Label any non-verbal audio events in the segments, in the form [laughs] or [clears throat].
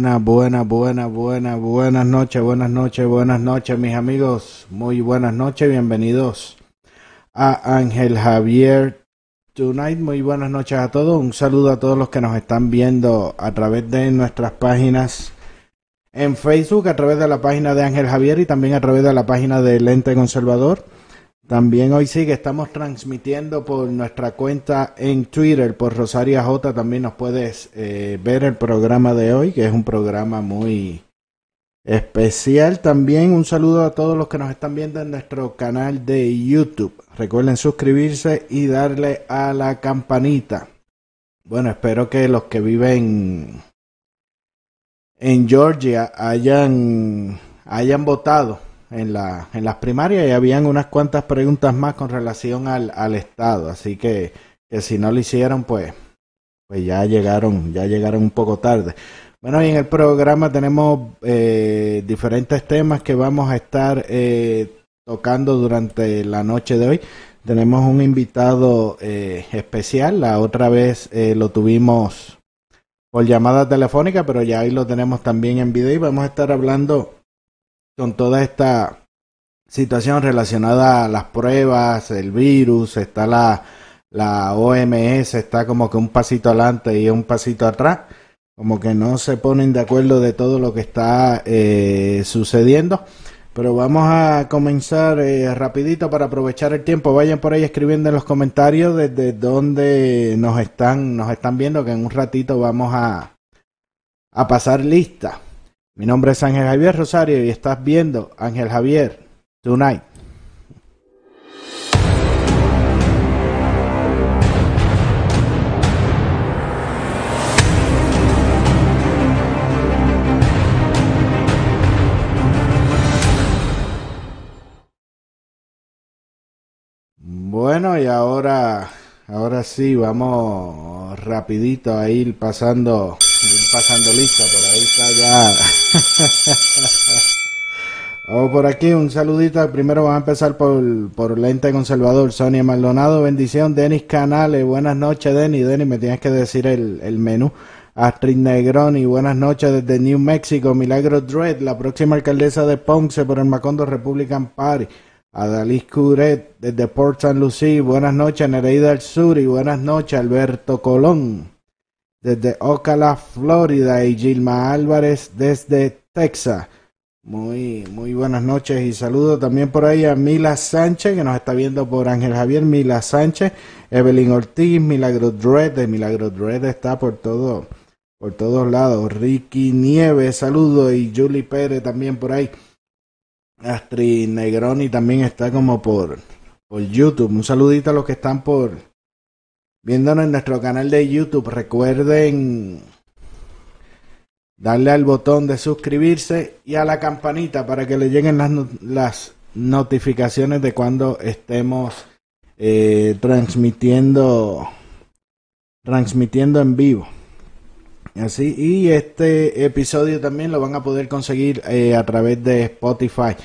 Buenas, buenas, buenas, buenas, buenas, noches, buenas noches, buenas noches, mis amigos. Muy buenas noches, bienvenidos a Ángel Javier Tonight. Muy buenas noches a todos. Un saludo a todos los que nos están viendo a través de nuestras páginas en Facebook, a través de la página de Ángel Javier y también a través de la página de Lente Conservador. También hoy sí que estamos transmitiendo por nuestra cuenta en Twitter, por Rosaria J. También nos puedes eh, ver el programa de hoy, que es un programa muy especial. También un saludo a todos los que nos están viendo en nuestro canal de YouTube. Recuerden suscribirse y darle a la campanita. Bueno, espero que los que viven en Georgia hayan, hayan votado en, la, en las primarias y habían unas cuantas preguntas más con relación al, al Estado. Así que, que si no lo hicieron, pues, pues ya llegaron, ya llegaron un poco tarde. Bueno, y en el programa tenemos eh, diferentes temas que vamos a estar eh, tocando durante la noche de hoy. Tenemos un invitado eh, especial, la otra vez eh, lo tuvimos por llamada telefónica, pero ya hoy lo tenemos también en video y vamos a estar hablando con toda esta situación relacionada a las pruebas, el virus, está la, la OMS, está como que un pasito adelante y un pasito atrás, como que no se ponen de acuerdo de todo lo que está eh, sucediendo. Pero vamos a comenzar eh, rapidito para aprovechar el tiempo. Vayan por ahí escribiendo en los comentarios desde donde nos están, nos están viendo, que en un ratito vamos a, a pasar lista. Mi nombre es Ángel Javier Rosario y estás viendo Ángel Javier Tonight. Bueno, y ahora, ahora sí, vamos rapidito a ir pasando, pasando lista, por ahí está ya. [laughs] Vamos por aquí, un saludito. Primero vamos a empezar por, por Lente Conservador, Sonia Maldonado, bendición. Denis Canales, buenas noches, Denis. Denis, me tienes que decir el, el menú. Astrid Negroni, buenas noches desde New Mexico. Milagro Dredd, la próxima alcaldesa de Ponce por el Macondo Republican Party. Adalis Curet desde Port St. Lucie, buenas noches. Nereida del Sur y buenas noches. Alberto Colón desde Ocala, Florida. Y Gilma Álvarez desde Texas. Muy, muy buenas noches y saludo también por ahí a Mila Sánchez, que nos está viendo por Ángel Javier, Mila Sánchez, Evelyn Ortiz, Milagro Dredd, Milagro Dredd está por todo, por todos lados, Ricky Nieves, saludo, y Julie Pérez también por ahí. Astrid Negroni también está como por, por YouTube. Un saludito a los que están por viéndonos en nuestro canal de YouTube. Recuerden darle al botón de suscribirse y a la campanita para que le lleguen las, las notificaciones de cuando estemos eh, transmitiendo transmitiendo en vivo. Así, y este episodio también lo van a poder conseguir eh, a través de Spotify.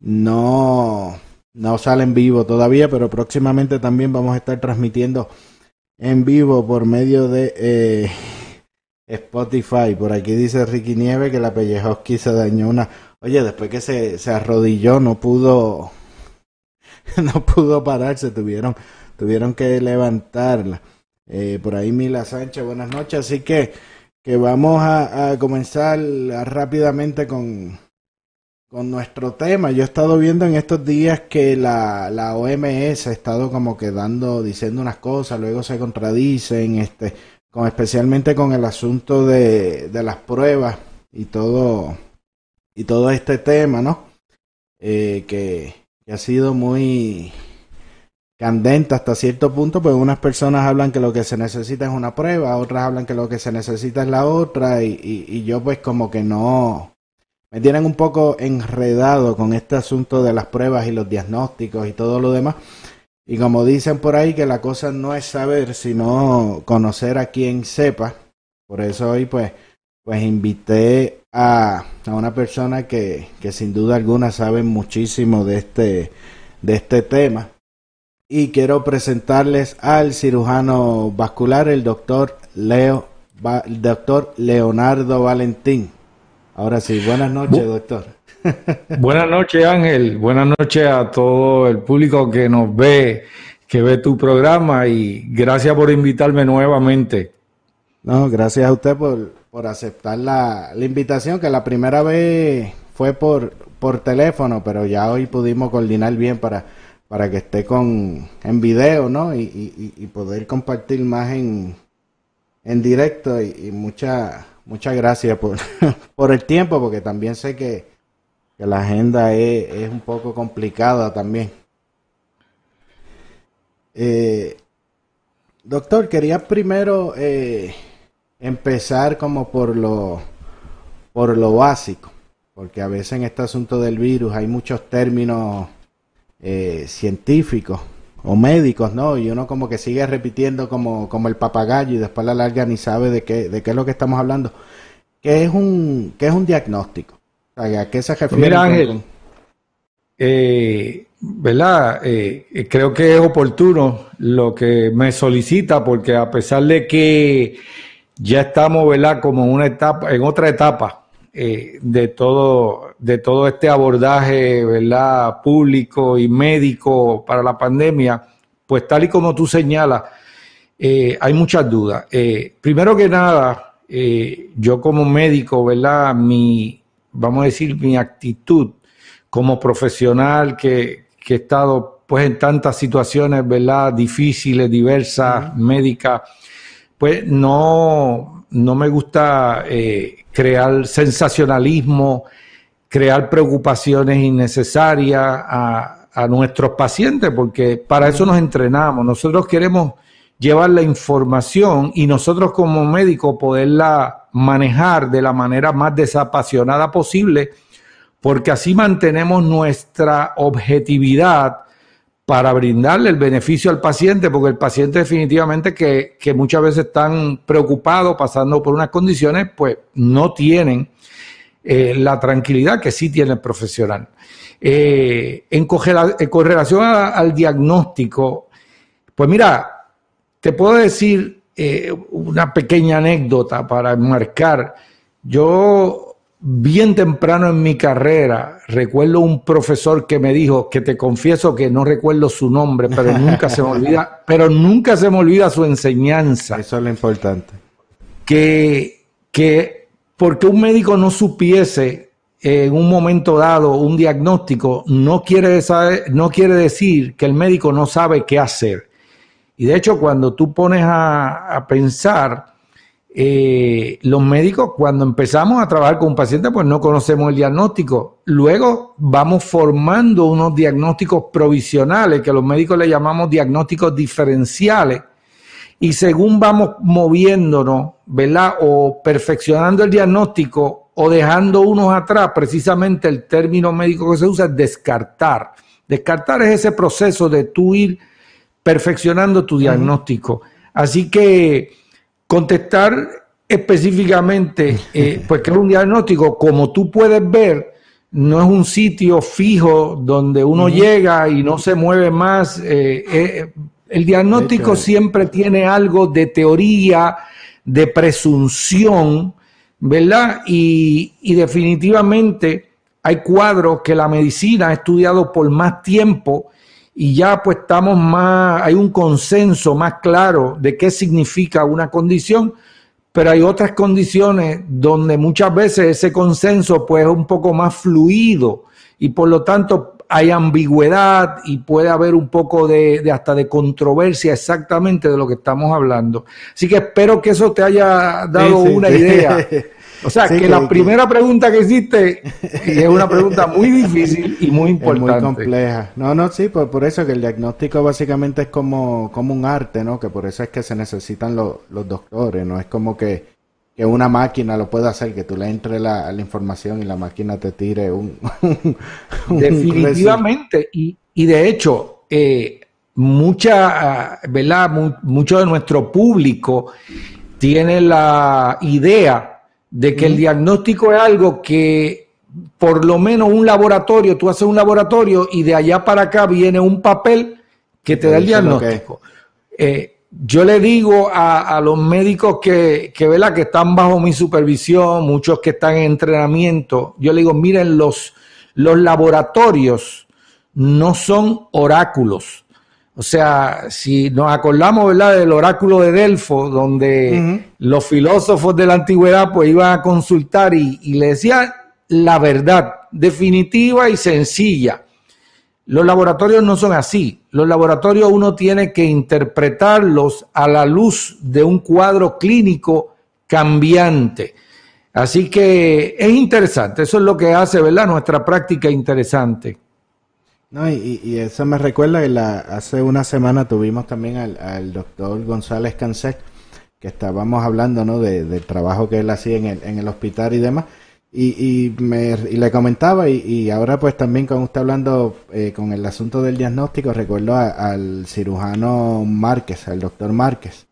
No, no sale en vivo todavía, pero próximamente también vamos a estar transmitiendo en vivo por medio de eh, Spotify. Por aquí dice Ricky Nieve que la Pellejowski se dañó una. Oye, después que se, se arrodilló, no pudo, [laughs] no pudo pararse, tuvieron, tuvieron que levantarla. Eh, por ahí Mila Sánchez, buenas noches. Así que que vamos a comenzar rápidamente con, con nuestro tema. Yo he estado viendo en estos días que la, la OMS ha estado como que dando, diciendo unas cosas, luego se contradicen, este, con, especialmente con el asunto de, de las pruebas y todo, y todo este tema, ¿no? Eh, que, que ha sido muy candente hasta cierto punto, pues unas personas hablan que lo que se necesita es una prueba, otras hablan que lo que se necesita es la otra, y, y, yo pues como que no, me tienen un poco enredado con este asunto de las pruebas y los diagnósticos y todo lo demás. Y como dicen por ahí que la cosa no es saber, sino conocer a quien sepa. Por eso hoy pues, pues invité a, a una persona que, que sin duda alguna sabe muchísimo de este, de este tema y quiero presentarles al cirujano vascular, el doctor Leo, el doctor Leonardo Valentín. Ahora sí, buenas noches, doctor. Buenas noches, Ángel. Buenas noches a todo el público que nos ve, que ve tu programa y gracias por invitarme nuevamente. No, gracias a usted por, por aceptar la, la invitación, que la primera vez fue por, por teléfono, pero ya hoy pudimos coordinar bien para para que esté con en video, ¿no? Y, y, poder compartir más en, en directo y, muchas muchas gracias por, [laughs] por el tiempo, porque también sé que, que la agenda es, es, un poco complicada también. Eh, doctor, quería primero eh, empezar como por lo, por lo básico, porque a veces en este asunto del virus hay muchos términos eh, científicos o médicos, ¿no? Y uno como que sigue repitiendo como, como el papagayo y después la larga ni sabe de qué, de qué es lo que estamos hablando. ¿Qué es un, qué es un diagnóstico? ¿A qué se refiere? Mira, Ángel, eh, ¿verdad? Eh, creo que es oportuno lo que me solicita porque a pesar de que ya estamos, ¿verdad? Como en una etapa, en otra etapa eh, de, todo, de todo este abordaje ¿verdad? público y médico para la pandemia, pues tal y como tú señalas, eh, hay muchas dudas. Eh, primero que nada, yo como médico, ¿verdad? Mi, vamos a decir, mi actitud como profesional que, que he estado pues en tantas situaciones, ¿verdad? Difíciles, diversas, médicas, pues no, no me gusta crear sensacionalismo, crear preocupaciones innecesarias a, nuestros pacientes, porque para eso nos entrenamos. Nosotros queremos llevar la información y nosotros como médicos poderla manejar de la manera más desapasionada posible, porque así mantenemos nuestra objetividad para brindarle el beneficio al paciente, porque el paciente definitivamente que, muchas veces están preocupados, pasando por unas condiciones, pues no tienen eh, la tranquilidad que sí tiene el profesional. Eh, en, con relación al diagnóstico, pues mira, te puedo decir eh, una pequeña anécdota para marcar. Yo bien temprano en mi carrera, recuerdo un profesor que me dijo, que te confieso que no recuerdo su nombre, pero nunca se me [laughs] olvida, pero nunca se me olvida su enseñanza. Eso es lo importante. Que, que porque un médico no supiese en un momento dado un diagnóstico, no quiere, no quiere decir que el médico no sabe qué hacer. Y de hecho, cuando tú pones a, a pensar, eh, los médicos cuando empezamos a trabajar con un paciente pues no conocemos el diagnóstico. Luego vamos formando unos diagnósticos provisionales que los médicos le llamamos diagnósticos diferenciales. Y según vamos moviéndonos, ¿verdad? O perfeccionando el diagnóstico o dejando unos atrás, precisamente el término médico que se usa es descartar. Descartar es ese proceso de tú ir perfeccionando tu diagnóstico. Así que contestar específicamente, eh, [laughs] pues que es un diagnóstico, como tú puedes ver, no es un sitio fijo donde uno llega y no se mueve más. Eh, eh, el diagnóstico siempre tiene algo de teoría, de presunción, ¿verdad? Y, y definitivamente hay cuadros que la medicina ha estudiado por más tiempo y ya pues estamos más, hay un consenso más claro de qué significa una condición, pero hay otras condiciones donde muchas veces ese consenso pues es un poco más fluido y por lo tanto hay ambigüedad y puede haber un poco de, hasta de controversia exactamente de lo que estamos hablando. Así que espero que eso te haya dado una idea [laughs] O sea, que, la primera pregunta que hiciste es una pregunta muy [laughs] difícil y muy importante. muy compleja. No, no, sí, por, por eso que el diagnóstico básicamente es como, como un arte, ¿no? Que por eso es que se necesitan los doctores, no es como que, que una máquina lo pueda hacer, que tú le entres la, la información y la máquina te tire un... [laughs] Definitivamente, y, y, de hecho, eh, mucha, ¿verdad? mucho de nuestro público tiene la idea de que el diagnóstico es algo que por lo menos un laboratorio, tú haces un laboratorio y de allá para acá viene un papel que te da el diagnóstico. Eh, yo le digo a, los médicos que, que, que están bajo mi supervisión, muchos que están en entrenamiento, yo le digo, miren, los, los laboratorios no son oráculos. O sea, si nos acordamos, ¿verdad?, del oráculo de Delfo, donde los filósofos de la antigüedad pues iban a consultar y, le decían la verdad definitiva y sencilla. Los laboratorios no son así. Los laboratorios uno tiene que interpretarlos a la luz de un cuadro clínico cambiante. Así que es interesante, eso es lo que hace, ¿verdad? Nuestra práctica interesante. No, y, eso me recuerda que la, hace una semana tuvimos también al, doctor González Cancet, que estábamos hablando ¿no? De, del trabajo que él hacía en el, en el hospital y demás. Y, y, me, y le comentaba, y, ahora pues también con usted hablando eh, con el asunto del diagnóstico, recuerdo al cirujano Márquez, al doctor Márquez,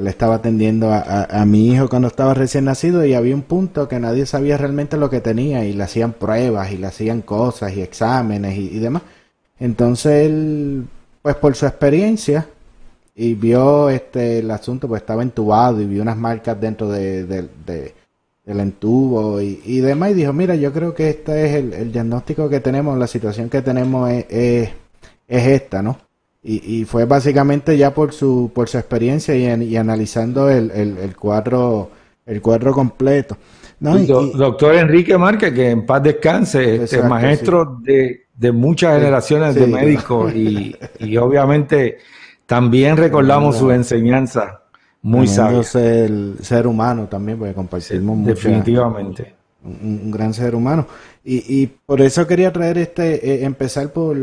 le estaba atendiendo a, mi hijo cuando estaba recién nacido y había un punto que nadie sabía realmente lo que tenía y le hacían pruebas y le hacían cosas y exámenes y, demás. Entonces él, pues por su experiencia y vio este el asunto, pues estaba entubado y vio unas marcas dentro de, del entubo y, demás y dijo, mira, yo creo que este es el, diagnóstico que tenemos, la situación que tenemos es esta, ¿no? Y, fue básicamente ya por su, por su experiencia y, analizando el, el, cuadro, el cuadro completo. doctor Enrique Márquez, que en paz descanse, este maestro de, de, muchas generaciones de médicos y, y, obviamente también recordamos su enseñanza muy sabia. el ser humano también, porque compartimos mucho. Definitivamente. Un, gran ser humano. Y, y por eso quería traer este, eh, empezar por,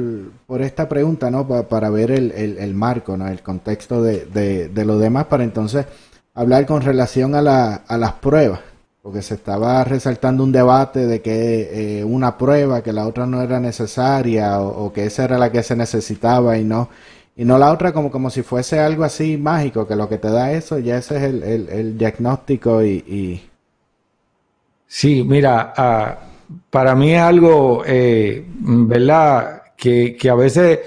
por esta pregunta, ¿no? para ver el, el, marco, ¿no? El contexto de, de, lo demás, para entonces hablar con relación a, la, a las pruebas, porque se estaba resaltando un debate de que eh, una prueba, que la otra no era necesaria, o, que esa era la que se necesitaba y no, y no la otra como, como si fuese algo así mágico, que lo que te da eso, ya ese es el, el, diagnóstico y... Sí, mira, uh para mí es algo, eh, ¿verdad? Que, que, a veces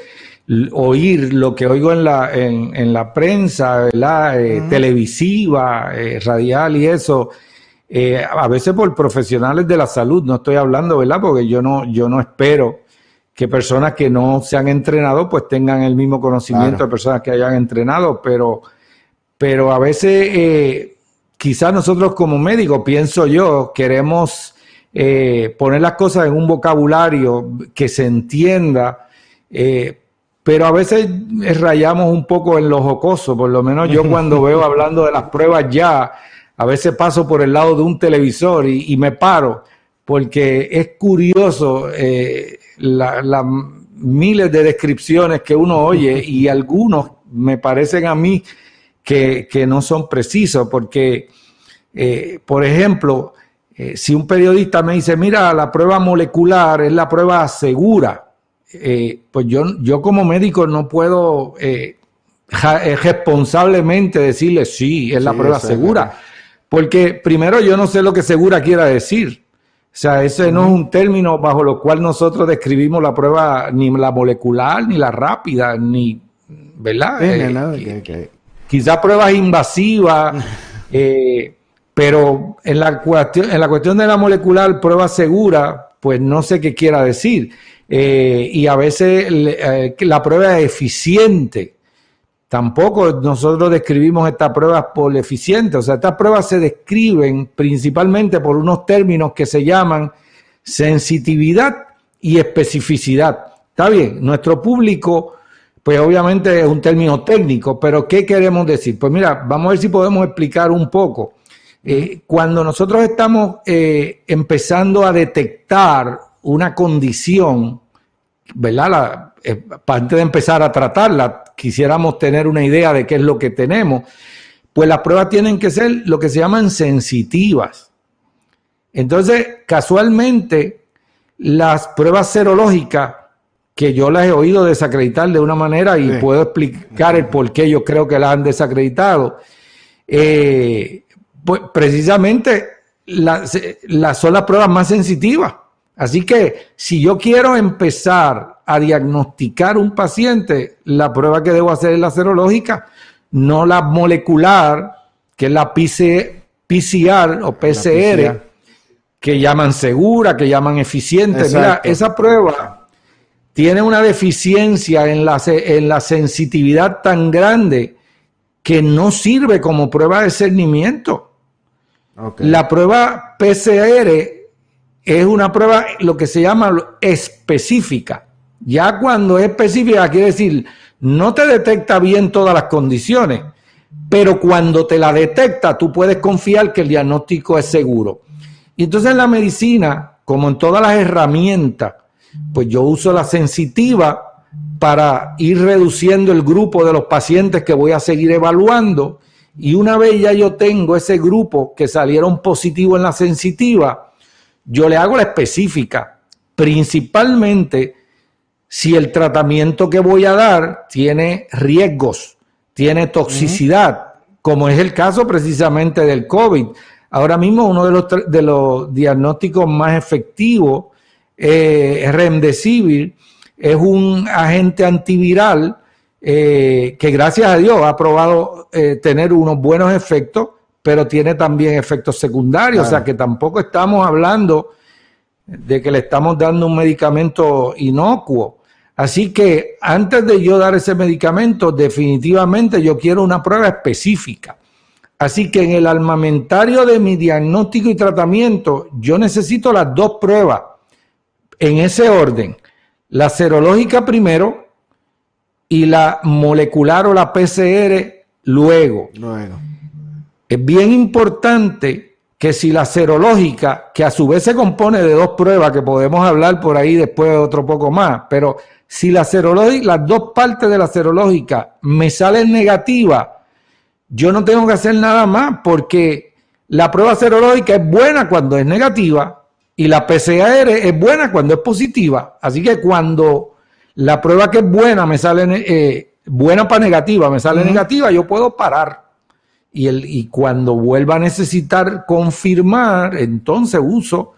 oír lo que oigo en la, en, en la prensa, ¿verdad? Eh, televisiva, eh, radial y eso, a veces por profesionales de la salud, no estoy hablando, ¿verdad? Porque yo no, yo no espero que personas que no se han entrenado pues tengan el mismo conocimiento de personas que hayan entrenado, pero, pero a veces quizás nosotros como médicos, pienso yo, queremos eh, poner las cosas en un vocabulario que se entienda, eh, pero a veces rayamos un poco en lo jocoso, por lo menos yo cuando veo [laughs] hablando de las pruebas ya, a veces paso por el lado de un televisor y, me paro, porque es curioso eh, las miles de descripciones que uno oye y algunos me parecen a mí que, que no son precisos, porque, por ejemplo, eh, si un periodista me dice, mira, la prueba molecular es la prueba segura, eh, pues yo, yo como médico no puedo eh, responsablemente decirle, sí, es la prueba segura, porque primero yo no sé lo que segura quiera decir. O sea, ese no es un término bajo lo cual nosotros describimos la prueba, ni la molecular, ni la rápida, ni, ¿verdad? Quizás pruebas invasivas. [laughs] Pero en la, cuestión, en la cuestión de la molecular, prueba segura, pues no sé qué quiera decir. Eh, y a veces eh, la prueba es eficiente. Tampoco nosotros describimos estas pruebas por eficiente. O sea, estas pruebas se describen principalmente por unos términos que se llaman sensitividad y especificidad. Está bien, nuestro público, pues obviamente es un término técnico, pero ¿qué queremos decir? Pues mira, vamos a ver si podemos explicar un poco. Eh, cuando nosotros estamos eh, empezando a detectar una condición, ¿verdad? Eh, antes de empezar a tratarla, quisiéramos tener una idea de qué es lo que tenemos, pues las pruebas tienen que ser lo que se llaman sensitivas. Entonces, casualmente, las pruebas serológicas, que yo las he oído desacreditar de una manera y puedo explicar el por qué yo creo que las han desacreditado, eh, pues precisamente las son las pruebas más sensitivas. Así que si yo quiero empezar a diagnosticar un paciente, la prueba que debo hacer es la serológica, no la molecular, que es la PCR o PCR, que llaman segura, que llaman eficiente. Mira, esa prueba tiene una deficiencia en la, en la sensitividad tan grande que no sirve como prueba de cernimiento. La prueba PCR es una prueba lo que se llama específica. Ya cuando es específica quiere decir, no te detecta bien todas las condiciones, pero cuando te la detecta, tú puedes confiar que el diagnóstico es seguro. Y entonces en la medicina, como en todas las herramientas, pues yo uso la sensitiva para ir reduciendo el grupo de los pacientes que voy a seguir evaluando. Y una vez ya yo tengo ese grupo que salieron positivos en la sensitiva, yo le hago la específica, principalmente si el tratamiento que voy a dar tiene riesgos, tiene toxicidad, como es el caso precisamente del COVID. Ahora mismo uno de los, de los diagnósticos más efectivos eh, Remdesivir, es un agente antiviral eh, que gracias a Dios ha probado eh, tener unos buenos efectos pero tiene también efectos secundarios, o sea que tampoco estamos hablando de que le estamos dando un medicamento inocuo. Así que antes de yo dar ese medicamento, definitivamente yo quiero una prueba específica. Así que en el armamentario de mi diagnóstico y tratamiento, yo necesito las dos pruebas en ese orden. La serológica primero y la molecular o la PCR luego. Luego. Es bien importante que si la serológica, que a su vez se compone de dos pruebas que podemos hablar por ahí después de otro poco más, pero si la serológica, las dos partes de la serológica me salen negativas, yo no tengo que hacer nada más porque la prueba serológica es buena cuando es negativa y la PCR es buena cuando es positiva. Así que cuando la prueba que es buena me sale eh, buena para negativa, me sale negativa, yo puedo parar y, el, y cuando vuelva a necesitar confirmar, entonces uso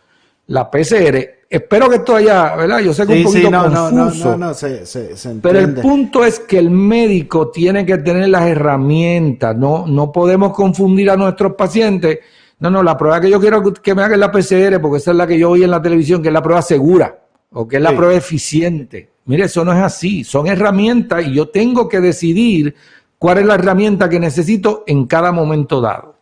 la PCR. Espero que esto haya, ¿verdad? Yo sé que es un poquito confuso. No, se, se, pero el punto es que el médico tiene que tener las herramientas. No, no podemos confundir a nuestros pacientes. No, no, la prueba que yo quiero que me hagan la PCR, porque esa es la que yo oí en la televisión, que es la prueba segura o que es la prueba eficiente. Mire, eso no es así. Son herramientas y yo tengo que decidir cuál es la herramienta que necesito en cada momento dado.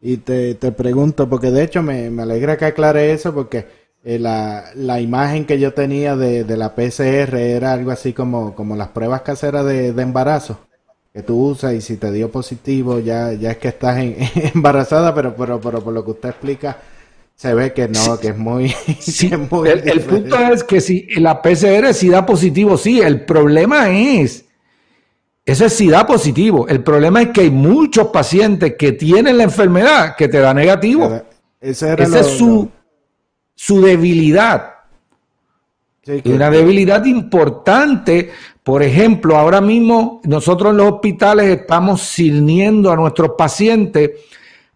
Y te, pregunto, porque de hecho me, alegra que aclare eso, porque eh, la, imagen que yo tenía de, la PCR era algo así como, como las pruebas caseras de, embarazo que tú usas y si te dio positivo ya, ya es que estás [laughs] embarazada, pero, pero, pero por lo que usted explica se ve que no, que [laughs] es muy... el, el, punto es que si la PCR sí da positivo, sí, el problema es eso es SIDA positivo. El problema es que hay muchos pacientes que tienen la enfermedad que te da negativo. Esa es su, su debilidad. Y una debilidad importante. Por ejemplo, ahora mismo nosotros en los hospitales estamos sirviendo a nuestros pacientes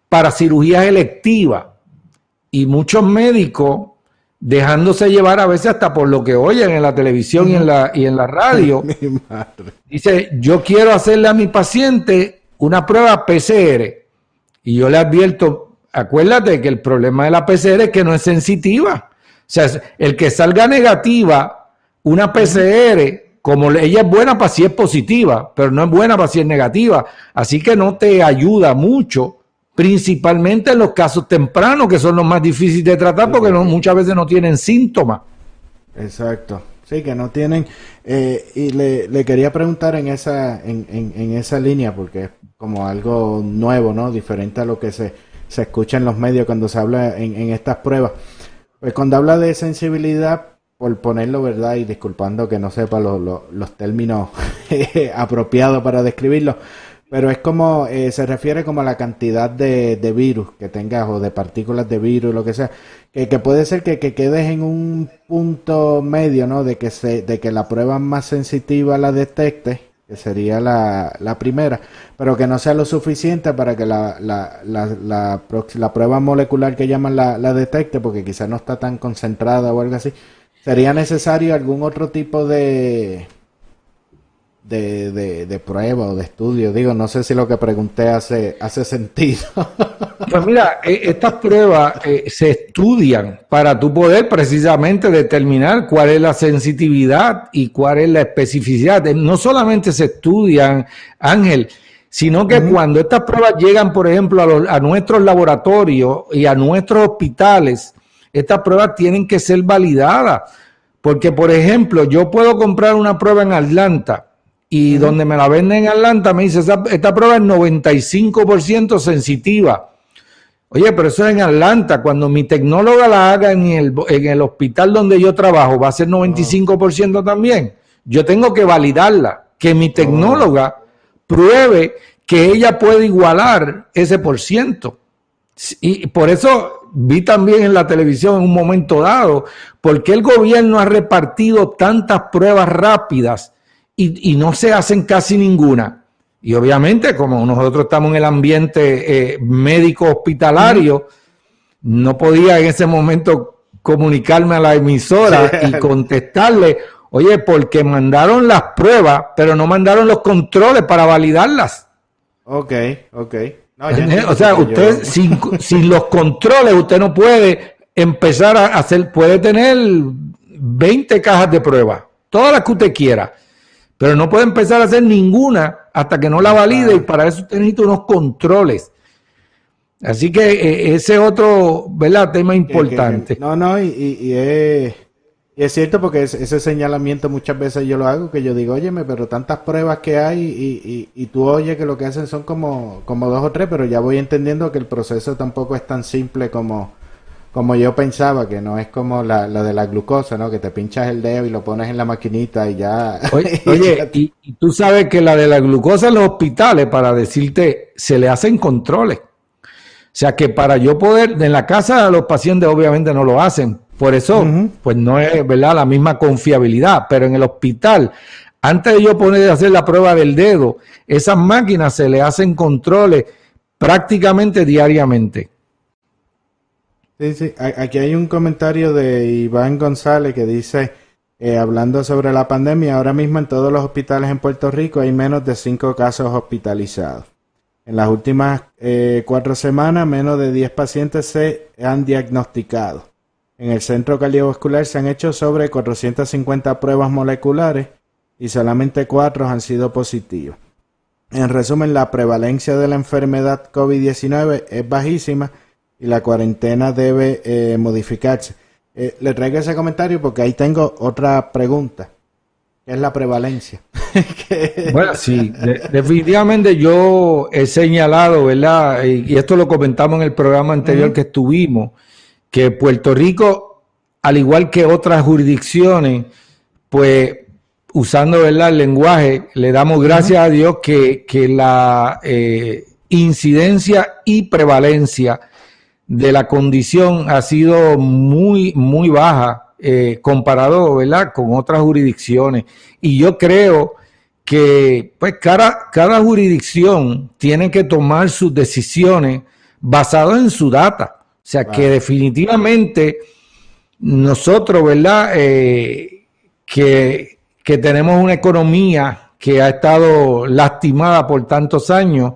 para cirugías electivas. Y muchos médicos dejándose llevar a veces hasta por lo que oyen en la televisión y en la, y en la radio. [laughs] Dice, yo quiero hacerle a mi paciente una prueba PCR. Y yo le advierto, acuérdate que el problema de la PCR es que no es sensitiva. O sea, el que salga negativa, una PCR, como ella es buena para si es positiva, pero no es buena para si es negativa. Así que no te ayuda mucho principalmente en los casos tempranos, que son los más difíciles de tratar porque muchas veces no tienen síntomas. Exacto. Sí, que no tienen. Eh, y le, le, quería preguntar en esa, en, en, esa línea, porque es como algo nuevo, ¿no? Diferente a lo que se, se escucha en los medios cuando se habla en, en estas pruebas. Pues cuando habla de sensibilidad, por ponerlo, ¿verdad? Y disculpando que no sepa los términos [laughs] apropiados para describirlo, pero es como, eh, se refiere como a la cantidad de, de, virus que tengas o de partículas de virus, lo que sea, que, que puede ser que, que, quedes en un punto medio, ¿no? De que, se, de que la prueba más sensitiva la detecte, que sería la, la primera, pero que no sea lo suficiente para que la, la, la, prueba molecular que llaman la, la detecte, porque quizás no está tan concentrada o algo así. ¿Sería necesario algún otro tipo de, de, de, de, prueba o de estudio? Digo, no sé si lo que pregunté hace, hace sentido. [laughs] Pues mira, eh, estas pruebas eh, se estudian para tu poder precisamente determinar cuál es la sensitividad y cuál es la especificidad. Eh, no solamente se estudian, Ángel, sino que cuando estas pruebas llegan, por ejemplo, a, los, a nuestros laboratorios y a nuestros hospitales, estas pruebas tienen que ser validadas. Porque, por ejemplo, yo puedo comprar una prueba en Atlanta y donde me la venden en Atlanta me dice, esta, prueba es 95% sensitiva. Oye, pero eso es en Atlanta. Cuando mi tecnóloga la haga en el, en el hospital donde yo trabajo, va a ser 95% también. Yo tengo que validarla, que mi tecnóloga pruebe que ella puede igualar ese por ciento. Y por eso vi también en la televisión en un momento dado, por qué el gobierno ha repartido tantas pruebas rápidas y, no se hacen casi ninguna. Y obviamente, como nosotros estamos en el ambiente eh, médico hospitalario, no podía en ese momento comunicarme a la emisora y contestarle, oye, porque mandaron las pruebas, pero no mandaron los controles para validarlas. Ok, ok o sea, usted [laughs] sin, los controles, usted no puede empezar a hacer, puede tener 20 cajas de prueba, todas las que usted quiera, pero no puede empezar a hacer ninguna hasta que no la valide y para eso usted necesita unos controles. Así que eh, ese otro, ¿verdad? Tema importante. no, no, y, y es y es cierto porque ese señalamiento muchas veces yo lo hago, que yo digo, óyeme, pero tantas pruebas que hay y, y, tú oyes que lo que hacen son como, como dos o tres, pero ya voy entendiendo que el proceso tampoco es tan simple como, como yo pensaba, que no es como la, la de la glucosa, ¿no? Que te pinchas el dedo y lo pones en la maquinita y ya... Oye, [laughs] y, y, tú sabes que la de la glucosa en los hospitales, para decirte, se le hacen controles. O sea que para yo poder, en la casa los pacientes obviamente no lo hacen, por eso, pues no es verdad la misma confiabilidad, pero en el hospital, antes de yo poner de hacer la prueba del dedo, esas máquinas se le hacen controles prácticamente diariamente. Aquí hay un comentario de Iván González que dice, eh, hablando sobre la pandemia, ahora mismo en todos los hospitales en Puerto Rico hay menos de cinco casos hospitalizados. En las últimas eh, cuatro semanas, menos de 10 pacientes se han diagnosticado. En el centro cardiovascular se han hecho sobre 450 pruebas moleculares y solamente cuatro han sido positivos. En resumen, la prevalencia de la enfermedad COVID-19 es bajísima y la cuarentena debe eh, modificarse. Eh, le traigo ese comentario porque ahí tengo otra pregunta, que es la prevalencia. [laughs] bueno, sí, definitivamente yo he señalado, ¿verdad? Y, esto lo comentamos en el programa anterior que estuvimos, que Puerto Rico, al igual que otras jurisdicciones, pues usando el lenguaje, le damos gracias a Dios que, la eh, incidencia y prevalencia de la condición ha sido muy, muy baja eh, comparado ¿verdad? con otras jurisdicciones. Y yo creo que pues, cada, cada jurisdicción tiene que tomar sus decisiones basadas en su data. O sea que definitivamente nosotros, ¿verdad? Eh, que, que tenemos una economía que ha estado lastimada por tantos años,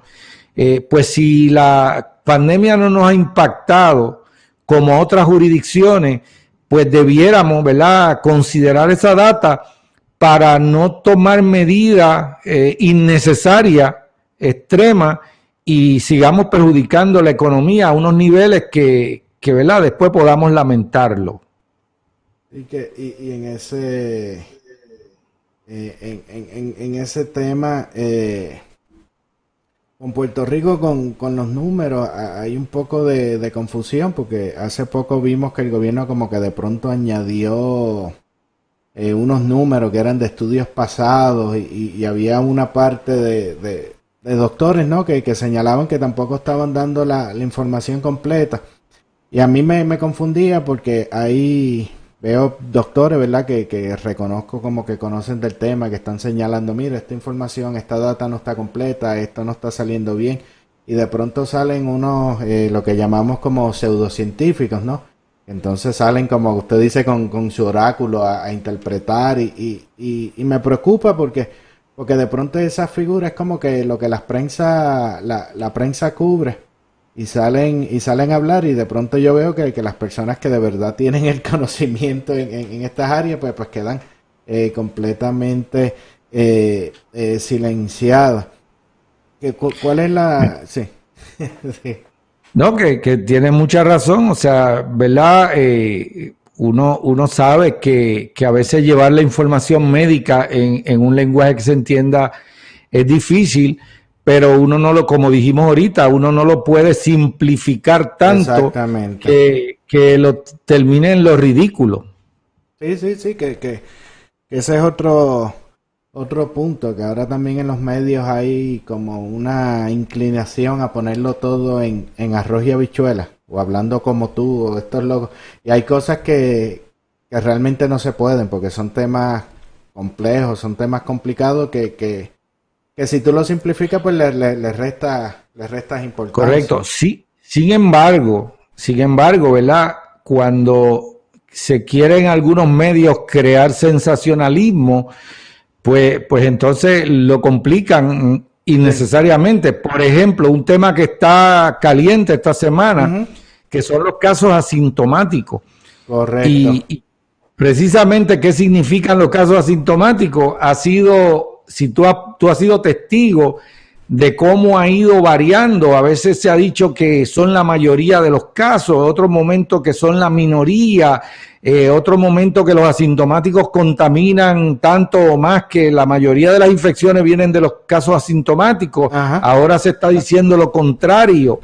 eh, pues si la pandemia no nos ha impactado como otras jurisdicciones, pues debiéramos, ¿verdad?, considerar esa data para no tomar medidas eh, innecesarias, extremas, y sigamos perjudicando la economía a unos niveles que, ¿verdad? después podamos lamentarlo. Y, que, y, en ese eh, en, en, en, ese tema eh, con Puerto Rico, con, con los números, hay un poco de, confusión porque hace poco vimos que el gobierno como que de pronto añadió eh, unos números que eran de estudios pasados y, había una parte de, de, doctores, ¿no? Que, que, señalaban que tampoco estaban dando la, la información completa. Y a mí me, me confundía porque ahí veo doctores, ¿verdad? Que, que reconozco como que conocen del tema, que están señalando, mira, esta información, esta data no está completa, esto no está saliendo bien. Y de pronto salen unos, eh, lo que llamamos como pseudocientíficos, ¿no? Entonces salen, como usted dice, con, con su oráculo a, interpretar y, y, y, me preocupa porque, porque de pronto esa figura es como que lo que las prensa, la, la prensa cubre y salen y salen a hablar y de pronto yo veo que, que las personas que de verdad tienen el [laughs] conocimiento en, en, estas áreas pues pues quedan eh, completamente eh, eh, silenciadas. ¿cuál es la...? [laughs] sí, no que, que, tiene mucha razón o sea verdad eh, uno, uno sabe que, que a veces llevar la información médica en, en un lenguaje que se entienda es difícil pero uno no lo, como dijimos ahorita, uno no lo puede simplificar tanto que, que, lo termine en lo ridículo. Sí, sí, sí, que, que, ese es otro, otro punto, que ahora también en los medios hay como una inclinación a ponerlo todo en, en arroz y habichuela, o hablando como tú, o estos locos. Y hay cosas que, que realmente no se pueden, porque son temas complejos, son temas complicados que, que que si tú lo simplificas, pues le, le, resta, le restas importancia. Correcto, sí. Sin embargo, sin embargo, ¿verdad? Cuando se quiere en algunos medios crear sensacionalismo, pues, pues entonces lo complican innecesariamente. Por ejemplo, un tema que está caliente esta semana, que son los casos asintomáticos. Correcto. y precisamente qué significan los casos asintomáticos ha sido si tú, tú has sido testigo de cómo ha ido variando, a veces se ha dicho que son la mayoría de los casos, otros momentos que son la minoría, eh, otro momento que los asintomáticos contaminan tanto o más que la mayoría de las infecciones vienen de los casos asintomáticos, ahora se está diciendo lo contrario.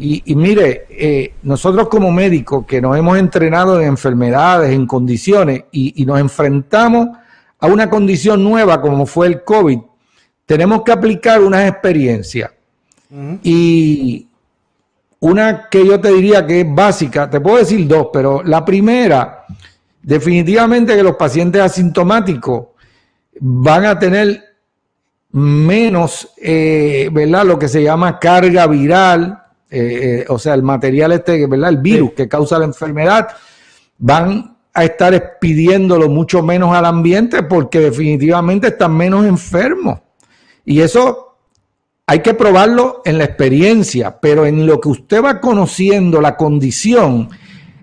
Y, mire, eh, nosotros como médicos que nos hemos entrenado en enfermedades, en condiciones, y, y nos enfrentamos a una condición nueva como fue el COVID, tenemos que aplicar unas experiencias. Y una que yo te diría que es básica, te puedo decir dos, pero la primera, definitivamente que los pacientes asintomáticos van a tener menos, eh, ¿verdad? Lo que se llama carga viral, eh, eh, o sea, el material este, ¿verdad? El virus que causa la enfermedad, van a estar expidiéndolo mucho menos al ambiente porque definitivamente están menos enfermos. Y eso hay que probarlo en la experiencia, pero en lo que usted va conociendo la condición,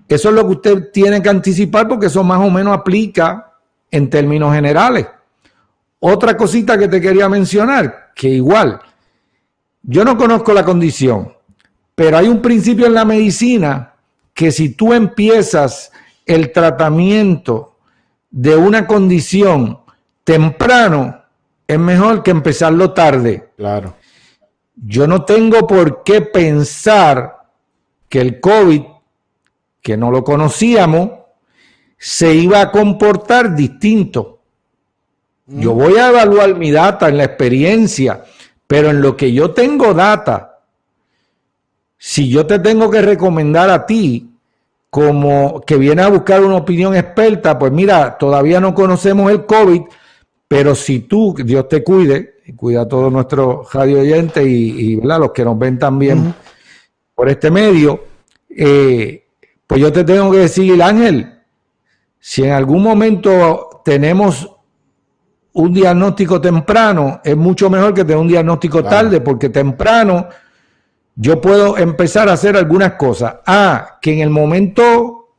eso es lo que usted tiene que anticipar porque eso más o menos aplica en términos generales. Otra cosita que te quería mencionar, que igual, yo no conozco la condición, pero hay un principio en la medicina que si tú empiezas el tratamiento de una condición temprano es mejor que empezarlo tarde. Claro. Yo no tengo por qué pensar que el COVID, que no lo conocíamos, se iba a comportar distinto. Yo mm. voy a evaluar mi data en la experiencia, pero en lo que yo tengo data, si yo te tengo que recomendar a ti como que viene a buscar una opinión experta, pues mira, todavía no conocemos el COVID, pero si tú, Dios te cuide, y cuida a todos nuestros radio oyentes y, los que nos ven también por este medio, eh, pues yo te tengo que decir, Ángel, si en algún momento tenemos un diagnóstico temprano, es mucho mejor que tener un diagnóstico tarde, porque temprano yo puedo empezar a hacer algunas cosas. Ah, que en el momento,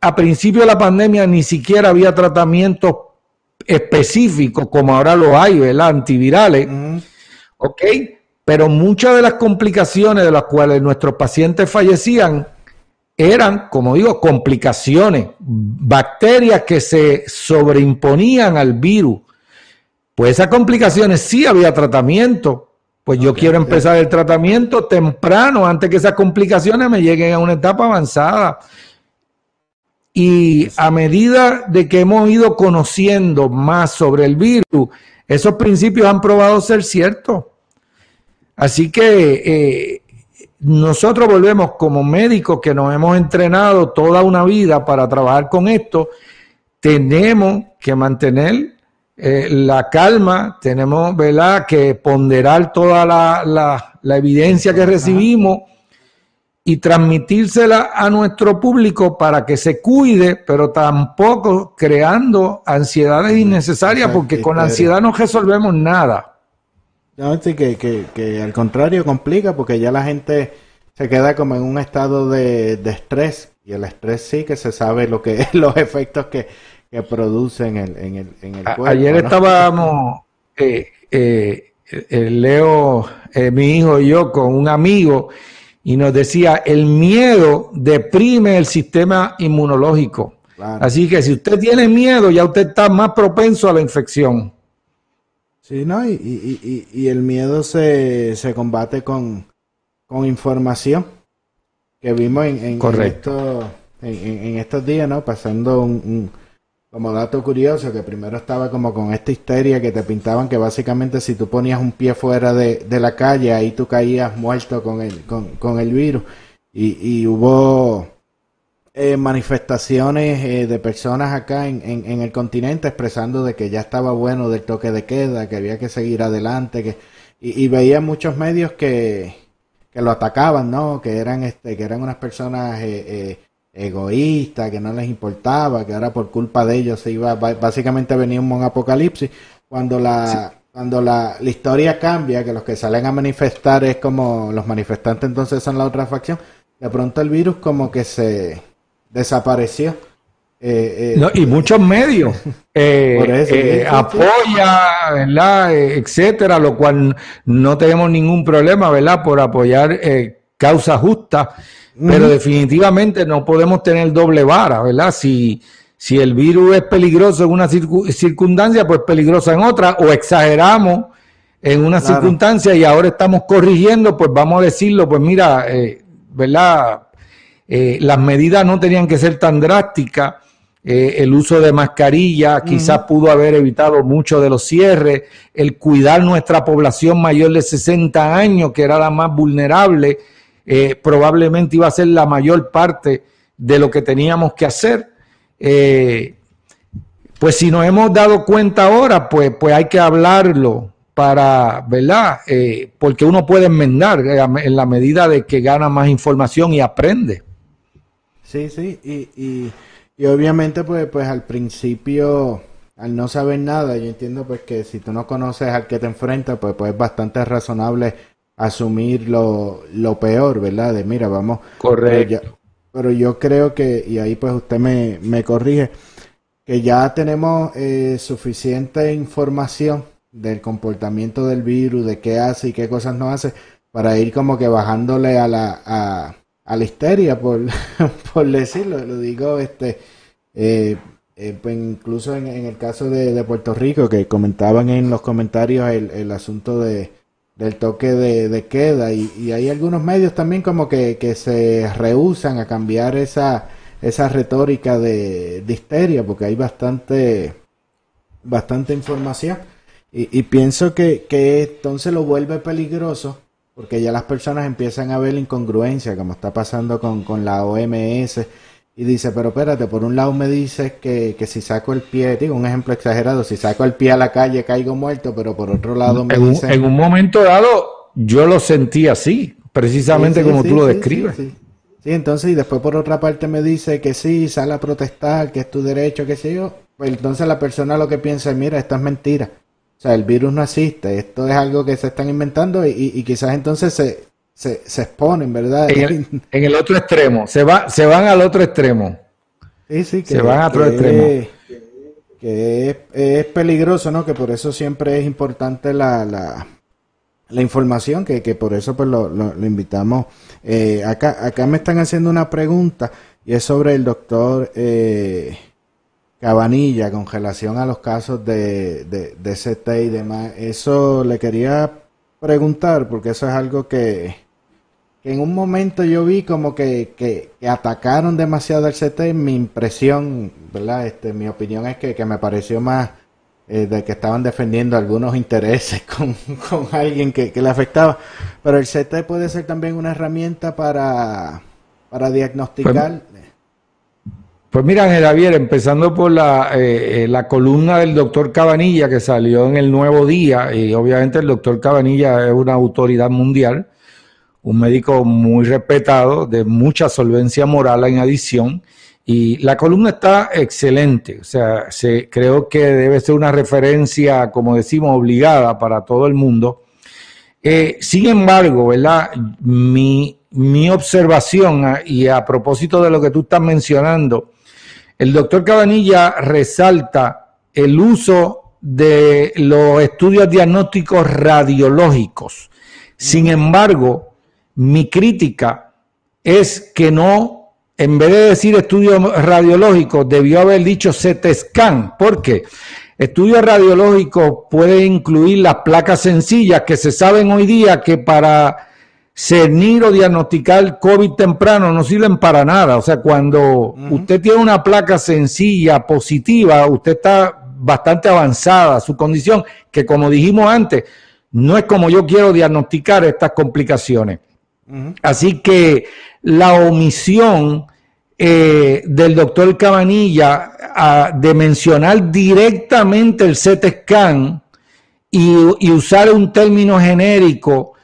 a principio de la pandemia, ni siquiera había tratamientos específicos como ahora lo hay, ¿verdad? Antivirales. ¿Ok? Pero muchas de las complicaciones de las cuales nuestros pacientes fallecían eran, como digo, complicaciones, bacterias que se sobreimponían al virus. Pues esas complicaciones sí había tratamiento Pues yo quiero empezar el tratamiento temprano, antes que esas complicaciones me lleguen a una etapa avanzada. Y a medida de que hemos ido conociendo más sobre el virus, esos principios han probado ser ciertos. Así que eh, nosotros volvemos como médicos que nos hemos entrenado toda una vida para trabajar con esto, tenemos que mantener eh, la calma, tenemos ¿verdad? que ponderar toda la, evidencia que recibimos y transmitírsela a nuestro público para que se cuide, pero tampoco creando ansiedades innecesarias, porque con la ansiedad no resolvemos nada. No, sí, que, que, al contrario complica, porque ya la gente se queda como en un estado de, de estrés, y el estrés sí que se sabe lo que [laughs] los efectos que, que produce en el, en el, en el cuerpo. Ayer estábamos, eh, eh, Leo, eh, mi hijo y yo, con un amigo y nos decía, el miedo deprime el sistema inmunológico. Así que si usted tiene miedo, ya usted está más propenso a la infección. Sí, ¿no? Y, y, y, el miedo se, se combate con, con información que vimos en, en, en, estos días, ¿no? Pasando un como dato curioso, que primero estaba como con esta histeria que te pintaban que básicamente si tú ponías un pie fuera de, la calle, ahí tú caías muerto con el, con, el virus. Y, hubo eh, manifestaciones eh, de personas acá en, en, el continente expresando de que ya estaba bueno del toque de queda, que había que seguir adelante, que, y, veía muchos medios que, que lo atacaban, ¿no? Que eran, este, que eran unas personas eh, egoísta, que no les importaba, que ahora por culpa de ellos se iba, básicamente venía un apocalipsis, cuando la, cuando la, la, historia cambia, que los que salen a manifestar es como los manifestantes entonces son la otra facción, de pronto el virus como que se desapareció. Eh, eh, y muchos medios [laughs] eh, apoya, ¿verdad? etcétera, lo cual no tenemos ningún problema, ¿verdad? Por apoyar causas justas pero definitivamente no podemos tener doble vara, ¿verdad? Si, si el virus es peligroso en una circunstancia, pues peligroso en otra, o exageramos en una circunstancia y ahora estamos corrigiendo, pues vamos a decirlo, pues mira, eh, ¿verdad? Eh, las medidas no tenían que ser tan drásticas. Eh, el uso de mascarilla quizás pudo haber evitado mucho de los cierres, el cuidar nuestra población mayor de 60 años, que era la más vulnerable, eh, probablemente iba a ser la mayor parte de lo que teníamos que hacer. Eh, pues si nos hemos dado cuenta ahora, pues, pues hay que hablarlo para, ¿verdad? Eh, porque uno puede enmendar en la medida de que gana más información y aprende. Sí, sí, y, y, obviamente pues, pues al principio, al no saber nada, yo entiendo pues que si tú no conoces al que te enfrentas, pues, pues es bastante razonable asumir lo, lo peor, ¿verdad? De mira, vamos. Correcto. Pero, yo creo que, y ahí pues usted me, me corrige, que ya tenemos eh, suficiente información del comportamiento del virus, de qué hace y qué cosas no hace, para ir como que bajándole a la, a, a la histeria, por, [laughs] por decirlo, lo digo, este, eh, eh, pues incluso en, en, el caso de, de, Puerto Rico, que comentaban en los comentarios el, el asunto de, del toque de, queda. Y, hay algunos medios también como que, se rehusan a cambiar esa, esa retórica de, histeria porque hay bastante bastante información. Y, pienso que, que entonces lo vuelve peligroso porque ya las personas empiezan a ver la incongruencia como está pasando con, con la OMS y dice, pero espérate, por un lado me dices que, que si saco el pie, digo un ejemplo exagerado, si saco el pie a la calle caigo muerto, pero por otro lado me en, un, en un momento dado yo lo sentí así, precisamente como tú lo describes. Sí, entonces y después por otra parte me dice que sí, sale a protestar, que es tu derecho, que sé yo, pues entonces la persona lo que piensa es, mira, esto es mentira. O sea, el virus no existe, esto es algo que se están inventando y, y quizás entonces se, se, se exponen, ¿verdad? En el, otro extremo, se, va, se van al otro extremo. Sí, sí, que, se van al otro extremo. que es, peligroso, ¿no? Que por eso siempre es importante la, la, la información, que, que, por eso pues lo, lo, invitamos. Eh, acá, acá me están haciendo una pregunta y es sobre el doctor eh, Cabanilla con relación a los casos de, de, de CT y demás. Eso le quería preguntar, porque eso es algo que, en un momento yo vi como que, que, atacaron demasiado al CT. Mi impresión, ¿verdad? Este, mi opinión es que, me pareció más eh, de que estaban defendiendo algunos intereses [laughs] con, alguien que, le afectaba. Pero el CT puede ser también una herramienta para, para diagnosticar. Pues, pues mira, Javier, empezando por la, eh, eh, la columna del doctor Cabanilla que salió en el Nuevo Día, y obviamente el doctor Cabanilla es una autoridad mundial, un médico muy respetado, de mucha solvencia moral en adición, y la columna está excelente, o sea, se, creo que debe ser una referencia, como decimos, obligada para todo el mundo. Eh, sin embargo, ¿verdad? Mi, mi observación, ah, y a propósito de lo que tú estás mencionando, el doctor Cabanilla resalta el uso de los estudios diagnósticos radiológicos. Sin embargo, mi crítica es que no, en vez de decir estudios radiológicos, debió haber dicho CT scan. ¿Por qué? Estudios radiológicos pueden incluir las placas sencillas que se saben hoy día que para cernir o diagnosticar COVID temprano no sirven para nada. O sea, cuando usted tiene una placa sencilla, positiva, usted está bastante avanzada su condición, que como dijimos antes, no es como yo quiero diagnosticar estas complicaciones. Así que la omisión eh, del doctor Cabanilla de mencionar directamente el CT scan y usar un término genérico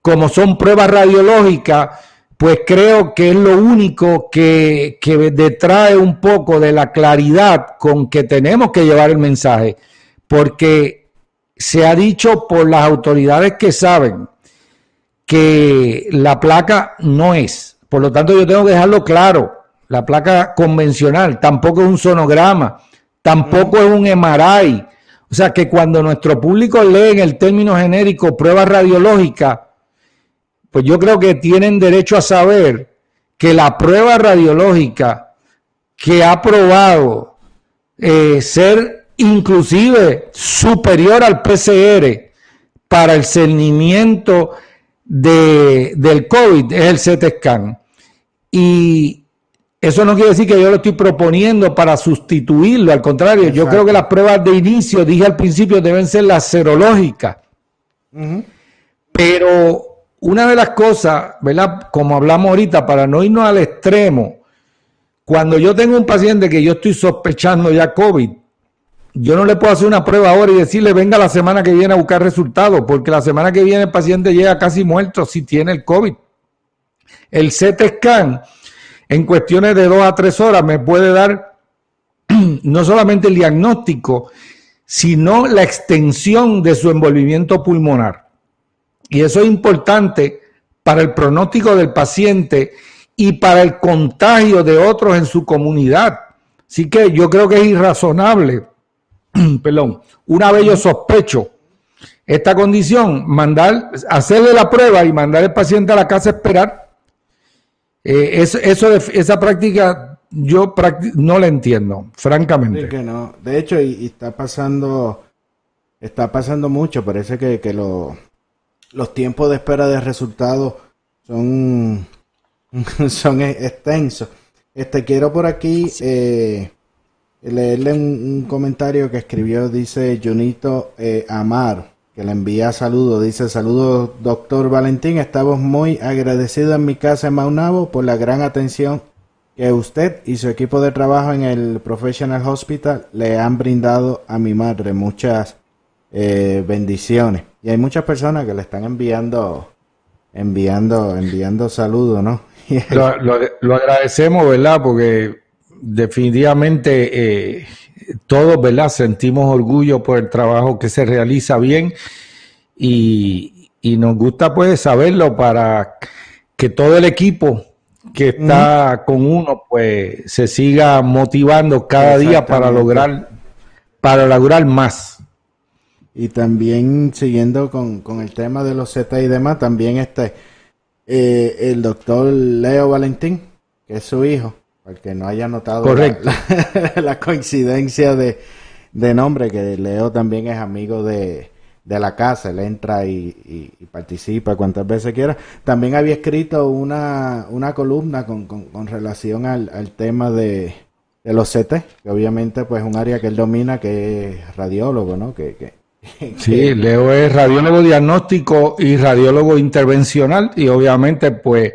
como son pruebas radiológicas, pues creo que es lo único que, detrae un poco de la claridad con que tenemos que llevar el mensaje, porque se ha dicho por las autoridades que saben que la placa no es, por lo tanto yo tengo que dejarlo claro, la placa convencional tampoco es un sonograma, tampoco es un MRI, o sea que cuando nuestro público lee en el término genérico prueba radiológica, pues yo creo que tienen derecho a saber que la prueba radiológica que ha probado eh, ser inclusive superior al PCR para el cernimiento de, del COVID es el CT scan. Y eso no quiere decir que yo lo estoy proponiendo para sustituirlo, al contrario, yo creo que las pruebas de inicio, dije al principio, deben ser las serológicas. Pero una de las cosas, ¿verdad? Como hablamos ahorita, para no irnos al extremo, cuando yo tengo un paciente que yo estoy sospechando ya COVID, yo no le puedo hacer una prueba ahora y decirle venga la semana que viene a buscar resultados, porque la semana que viene el paciente llega casi muerto si tiene el COVID. El CT scan en cuestiones de dos a tres horas me puede dar [clears throat] no solamente el diagnóstico, sino la extensión de su envolvimiento pulmonar. Y eso es importante para el pronóstico del paciente y para el contagio de otros en su comunidad. Así que yo creo que es irrazonable, [clears throat] perdón, una vez yo sospecho esta condición, mandar, hacerle la prueba y mandar al paciente a la casa a esperar. Eh, eso, esa práctica yo no la entiendo, francamente. que no. De hecho, y, está pasando, está pasando mucho. Parece que, que lo, los tiempos de espera de resultados son, [laughs] son extensos. Este, quiero por aquí eh, leerle un, comentario que escribió, dice Junito eh, Amar, que le envía saludos. Dice, saludos doctor Valentín, estamos muy agradecidos en mi casa en Maunabo por la gran atención que usted y su equipo de trabajo en el Professional Hospital le han brindado a mi madre. Muchas eh, bendiciones. Y hay muchas personas que le están enviando, enviando, enviando saludos, ¿no? [laughs] lo, agradecemos, ¿verdad? Porque definitivamente eh, todos, ¿verdad? Sentimos orgullo por el trabajo que se realiza bien y, y nos gusta pues saberlo para que todo el equipo que está con uno pues se siga motivando cada día para lograr para lograr más. Y también siguiendo con, el tema de los Z y demás, también este eh, el doctor Leo Valentín, que es su hijo, para que no haya notado La, [laughs] coincidencia de, nombre, que Leo también es amigo de, de la casa, él entra y, participa cuantas veces quiera. También había escrito una, una columna con, con, relación al, al tema de, de, los CT, que obviamente pues es un área que él domina, que es radiólogo, ¿no? Que, que, [laughs] sí, Leo es radiólogo diagnóstico y radiólogo intervencional y obviamente pues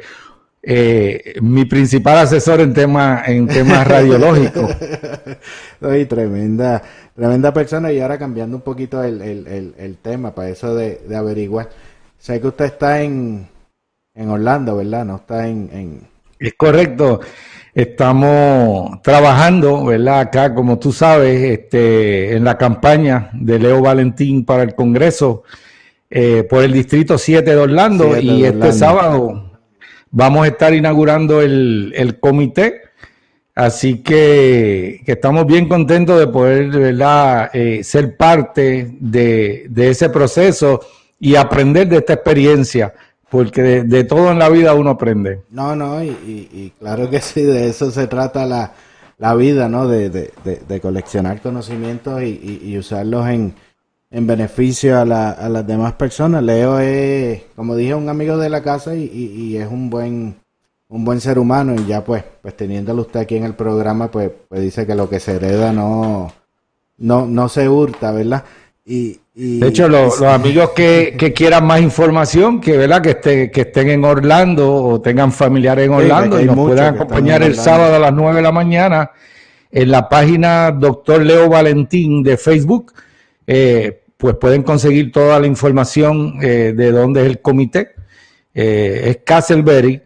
eh, mi principal asesor en temas en temas [laughs] radiológicos. Soy tremenda, tremenda persona y ahora cambiando un poquito el, el, el, tema para eso de, averiguar. Sé que usted está en, en Orlando, ¿verdad? No está en, en... Es correcto. Estamos trabajando, ¿verdad? Acá, como tú sabes, este, en la campaña de Leo Valentín para el Congreso eh, por el Distrito 7 de Orlando y este sábado vamos a estar inaugurando el, el comité. Así que, que, estamos bien contentos de poder ¿verdad? Eh, ser parte de, de, ese proceso y aprender de esta experiencia, porque de, todo en la vida uno aprende. No, no, y, y, claro que sí, de eso se trata la, la vida, ¿no? De coleccionar conocimientos y, y usarlos en, en beneficio a, la, a las demás personas. Leo es, como dije, un amigo de la casa y, y, es un buen un buen ser humano. Y ya pues pues teniéndolo usted aquí en el programa pues pues dice que lo que se hereda no no no se hurta verdad y, de hecho los, amigos que, que, quieran más información que verdad que esté, que estén en Orlando o tengan familiares en Orlando y nos puedan acompañar el sábado a las 9 de la mañana en la página Doctor Leo Valentín de Facebook eh, pues pueden conseguir toda la información eh, de dónde es el comité. Eh, es Castleberry,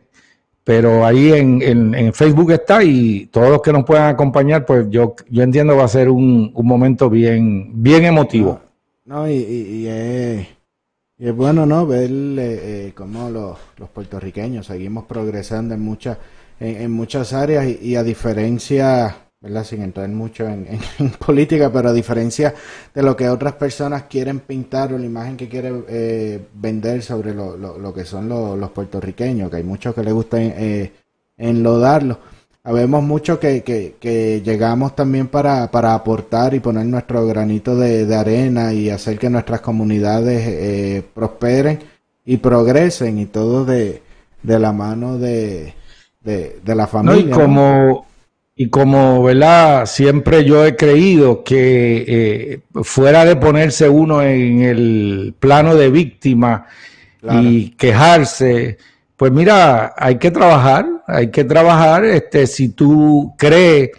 pero ahí en, en, Facebook está y todos los que nos puedan acompañar, pues yo, yo entiendo va a ser un, un momento bien, bien emotivo. No, y, y, es, bueno, ¿no? Ver eh, cómo los, los, puertorriqueños seguimos progresando en muchas, en, muchas áreas y a diferencia ¿verdad? Sin entrar mucho [laughs] en, política, pero a diferencia de lo que otras personas quieren pintar o la imagen que quieren eh, vender sobre lo, lo, que son los puertorriqueños, que hay muchos que les gusta eh, enlodarlo. Habemos muchos que, que, llegamos también para, para aportar y poner nuestro granito de, arena y hacer que nuestras comunidades eh, prosperen y progresen y todo de, de la mano de, de, la familia. como, y como, ¿verdad? Siempre yo he creído que eh, fuera de ponerse uno en el plano de víctima y quejarse, pues mira, hay que trabajar, hay que trabajar. Este, si tú crees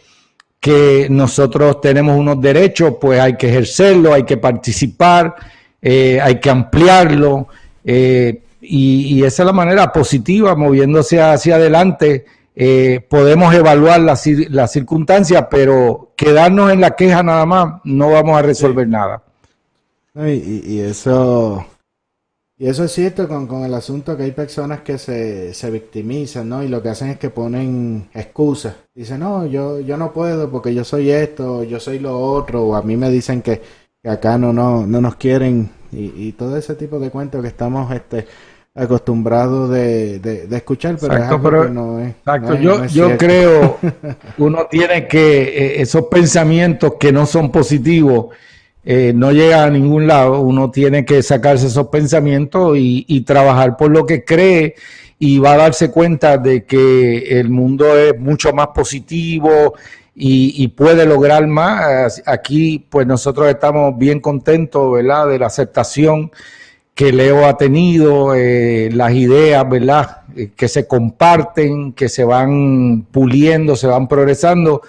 que nosotros tenemos unos derechos, pues hay que ejercerlo, hay que participar, eh, hay que ampliarlo. Eh, y, y, esa es la manera positiva, moviéndose hacia adelante eh, podemos evaluar las la circunstancias, pero quedarnos en la queja nada más no vamos a resolver nada. Y, eso y eso es cierto con, con, el asunto que hay personas que se, se victimizan, ¿no? Y lo que hacen es que ponen excusas. Dicen, no, yo, yo no puedo porque yo soy esto, yo soy lo otro, o a mí me dicen que, acá no, no, no nos quieren, y, y todo ese tipo de cuentos que estamos este, acostumbrado de, de, escuchar, pero, no es. Exacto. yo, yo creo [laughs] uno tiene que eh, esos pensamientos que no son positivos eh, no llegan a ningún lado. Uno tiene que sacarse esos pensamientos y, y, trabajar por lo que cree y va a darse cuenta de que el mundo es mucho más positivo y, y puede lograr más. Aquí, pues nosotros estamos bien contentos, ¿verdad? De la aceptación que Leo ha tenido, eh, las ideas, ¿verdad? Eh, que se comparten, que se van puliendo, se van progresando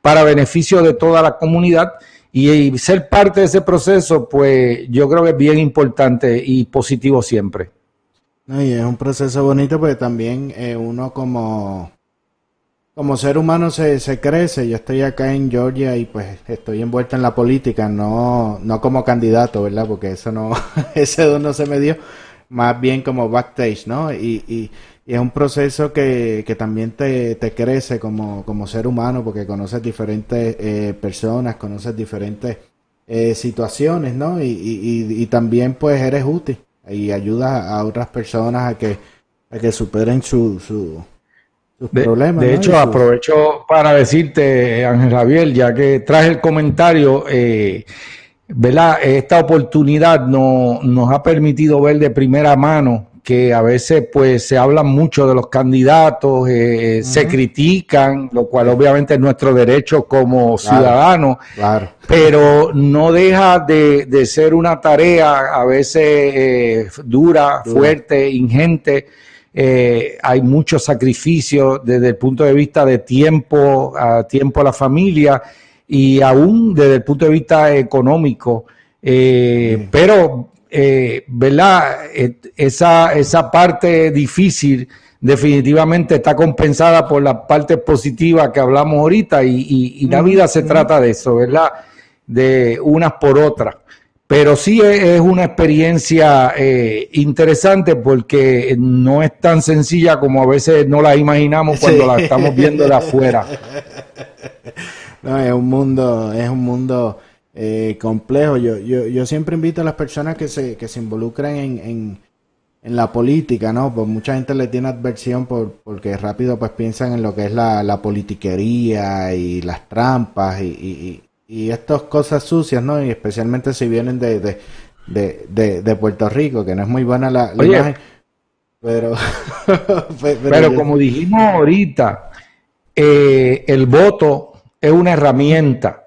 para beneficio de toda la comunidad. Y, ser parte de ese proceso, pues yo creo que es bien importante y positivo siempre. y es un proceso bonito porque también eh, uno como como ser humano se, se crece. Yo estoy acá en Georgia y pues estoy envuelto en la política, no, no como candidato, ¿verdad? Porque eso no, [laughs] ese don no se me dio, más bien como backstage, ¿no? Y, y, es un proceso que, que también te, te crece como, como ser humano porque conoces diferentes eh, personas, conoces diferentes eh, situaciones, ¿no? Y, y, y, también pues eres útil y ayudas a otras personas a que, a que superen su, su de, hecho, aprovecho para decirte, Ángel Javier, ya que traje el comentario, eh, ¿verdad? Esta oportunidad no, nos ha permitido ver de primera mano que a veces pues se habla mucho de los candidatos, eh, se critican, lo cual obviamente es nuestro derecho como ciudadanos, pero no deja de, ser una tarea a veces eh, dura, fuerte, ingente. Eh, hay mucho sacrificio desde el punto de vista de tiempo, a tiempo a la familia y aún desde el punto de vista económico. Pero eh, ¿verdad? Esa, esa parte difícil definitivamente está compensada por la parte positiva que hablamos ahorita y, la vida se trata de eso, ¿verdad? De unas por otras. Pero sí es, una experiencia eh, interesante porque no es tan sencilla como a veces no la imaginamos cuando la estamos viendo de afuera. [laughs] No, es un mundo, es un mundo eh, complejo. Yo, yo, yo siempre invito a las personas que se, que se involucran en, en, en la política, ¿no? Pues mucha gente le tiene adversión por, porque rápido pues piensan en lo que es la, la politiquería y las trampas y, y, y, estas cosas sucias, ¿no? Y especialmente si vienen de, de, de, Puerto Rico, que no es muy buena la, imagen. Pero, [laughs] pero, como dijimos ahorita, eh, el voto es una herramienta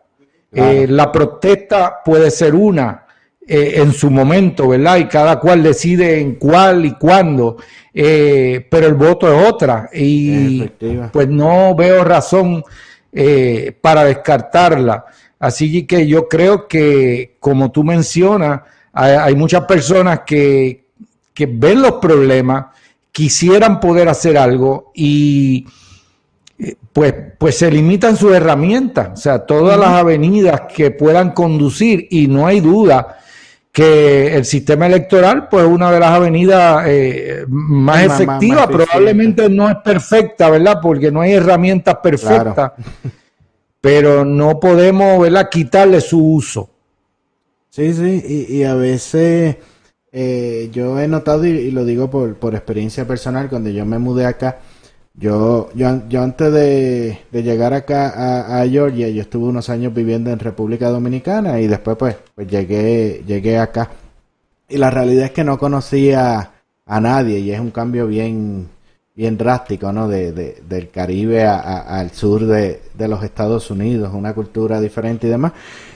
eh, la protesta puede ser una eh, en su momento, ¿verdad? Y cada cual decide en cuál y cuándo, eh, pero el voto es otra. Y pues no veo razón para descartarla. Así que yo creo que, como tú mencionas, hay, muchas personas que, que ven los problemas, quisieran poder hacer algo y pues, pues se limitan sus herramientas, o sea, todas las avenidas que puedan conducir y no hay duda que el sistema electoral pues es una de las avenidas eh, más efectivas, probablemente no es perfecta, ¿verdad? Porque no hay herramientas perfectas, [laughs] pero no podemos, ¿verdad? Quitarle su uso. Sí, sí, y, a veces eh, yo he notado, y, lo digo por, por experiencia personal, cuando yo me mudé acá, yo, yo, yo antes de, llegar acá a, Georgia, yo estuve unos años viviendo en República Dominicana y después pues, pues llegué, llegué acá. Y la realidad es que no conocía a nadie y es un cambio bien, bien drástico, ¿no? De, del Caribe al sur de, los Estados Unidos, una cultura diferente y demás.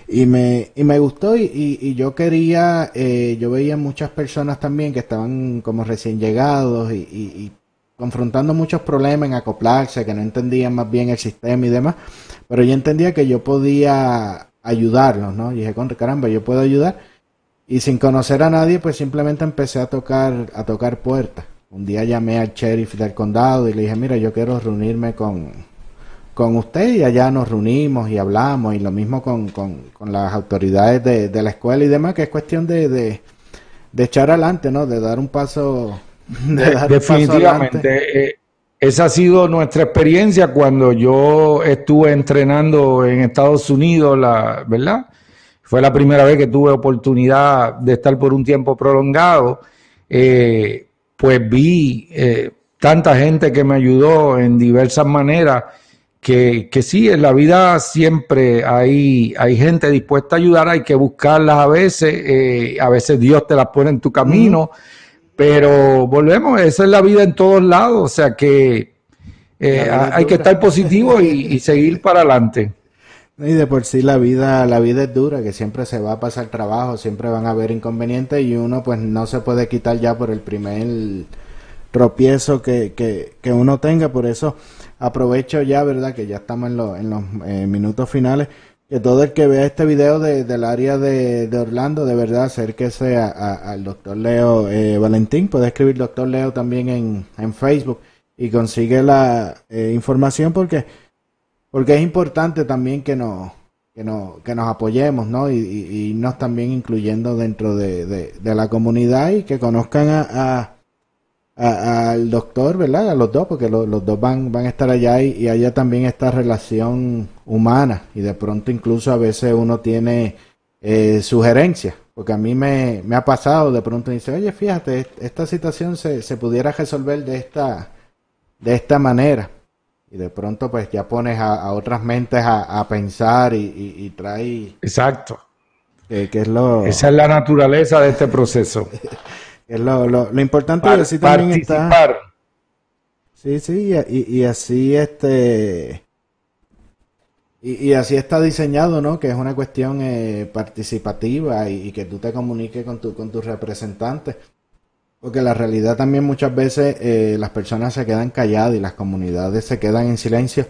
Y me, y me gustó y, y, yo quería, eh, yo veía muchas personas también que estaban como recién llegados y, y confrontando muchos problemas en acoplarse, que no entendían más bien el sistema y demás, pero yo entendía que yo podía ayudarlos, ¿no? Y dije, caramba, yo puedo ayudar. Y sin conocer a nadie, pues simplemente empecé a tocar, a tocar puertas. Un día llamé al sheriff del condado y le dije, mira, yo quiero reunirme con, con usted y allá nos reunimos y hablamos y lo mismo con, con, con las autoridades de, de, la escuela y demás, que es cuestión de, de, de echar adelante, ¿no? De dar un paso definitivamente. Eh, esa ha sido nuestra experiencia cuando yo estuve entrenando en Estados Unidos, la, ¿verdad? Fue la primera vez que tuve oportunidad de estar por un tiempo prolongado. Eh, pues vi eh, tanta gente que me ayudó en diversas maneras, que, que sí, en la vida siempre hay, hay gente dispuesta a ayudar, hay que buscarlas a veces, a veces Dios te las pone en tu camino. Pero volvemos, esa es la vida en todos lados, o sea que eh, hay que estar positivo y, seguir para adelante. Y de por sí la vida, la vida es dura, que siempre se va a pasar trabajo, siempre van a haber inconvenientes y uno pues no se puede quitar ya por el primer tropiezo que, que, que uno tenga, por eso aprovecho ya, ¿verdad? Que ya estamos en, los eh, minutos finales que todo el que vea este video de, del área de, Orlando, de verdad, acérquese al doctor Leo eh, Valentín. Puede escribir doctor Leo también en, en Facebook y consigue la eh, información porque, porque es importante también que nos, que nos, que nos apoyemos, ¿no? Y, y, nos también incluyendo dentro de, de, la comunidad y que conozcan a al doctor, ¿verdad? A los dos, porque los dos van, van a estar allá y, y, allá también esta relación humana y de pronto incluso a veces uno tiene eh, sugerencias, porque a mí me, me, ha pasado de pronto y dice, oye, fíjate, esta situación se, se pudiera resolver de esta, de esta manera. Y de pronto pues ya pones a, otras mentes a, a pensar y, y, trae... Exacto. Que, es lo, Esa es la naturaleza de este proceso. [laughs] es lo, lo, importante es decir también está... Sí, sí, y, y así este y, así está diseñado, ¿no? Que es una cuestión eh, participativa y, que tú te comuniques con, tu, con tus representantes. Porque la realidad también muchas veces eh, las personas se quedan calladas y las comunidades se quedan en silencio.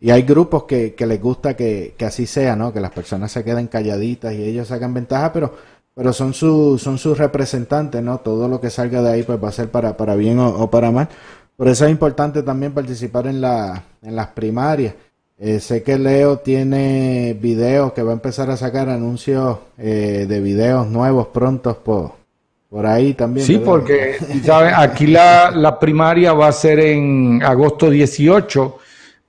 Y hay grupos que, que les gusta que, que, así sea, ¿no? Que las personas se queden calladitas y ellos sacan ventaja, pero, pero son, su, son sus representantes, ¿no? Todo lo que salga de ahí pues va a ser para, para bien o, para mal. Por eso es importante también participar en, la, en las primarias. Eh, sé que Leo tiene videos que va a empezar a sacar anuncios eh, de videos nuevos prontos por, por ahí también. Sí, porque ¿sabes? aquí la, la, primaria va a ser en agosto 18,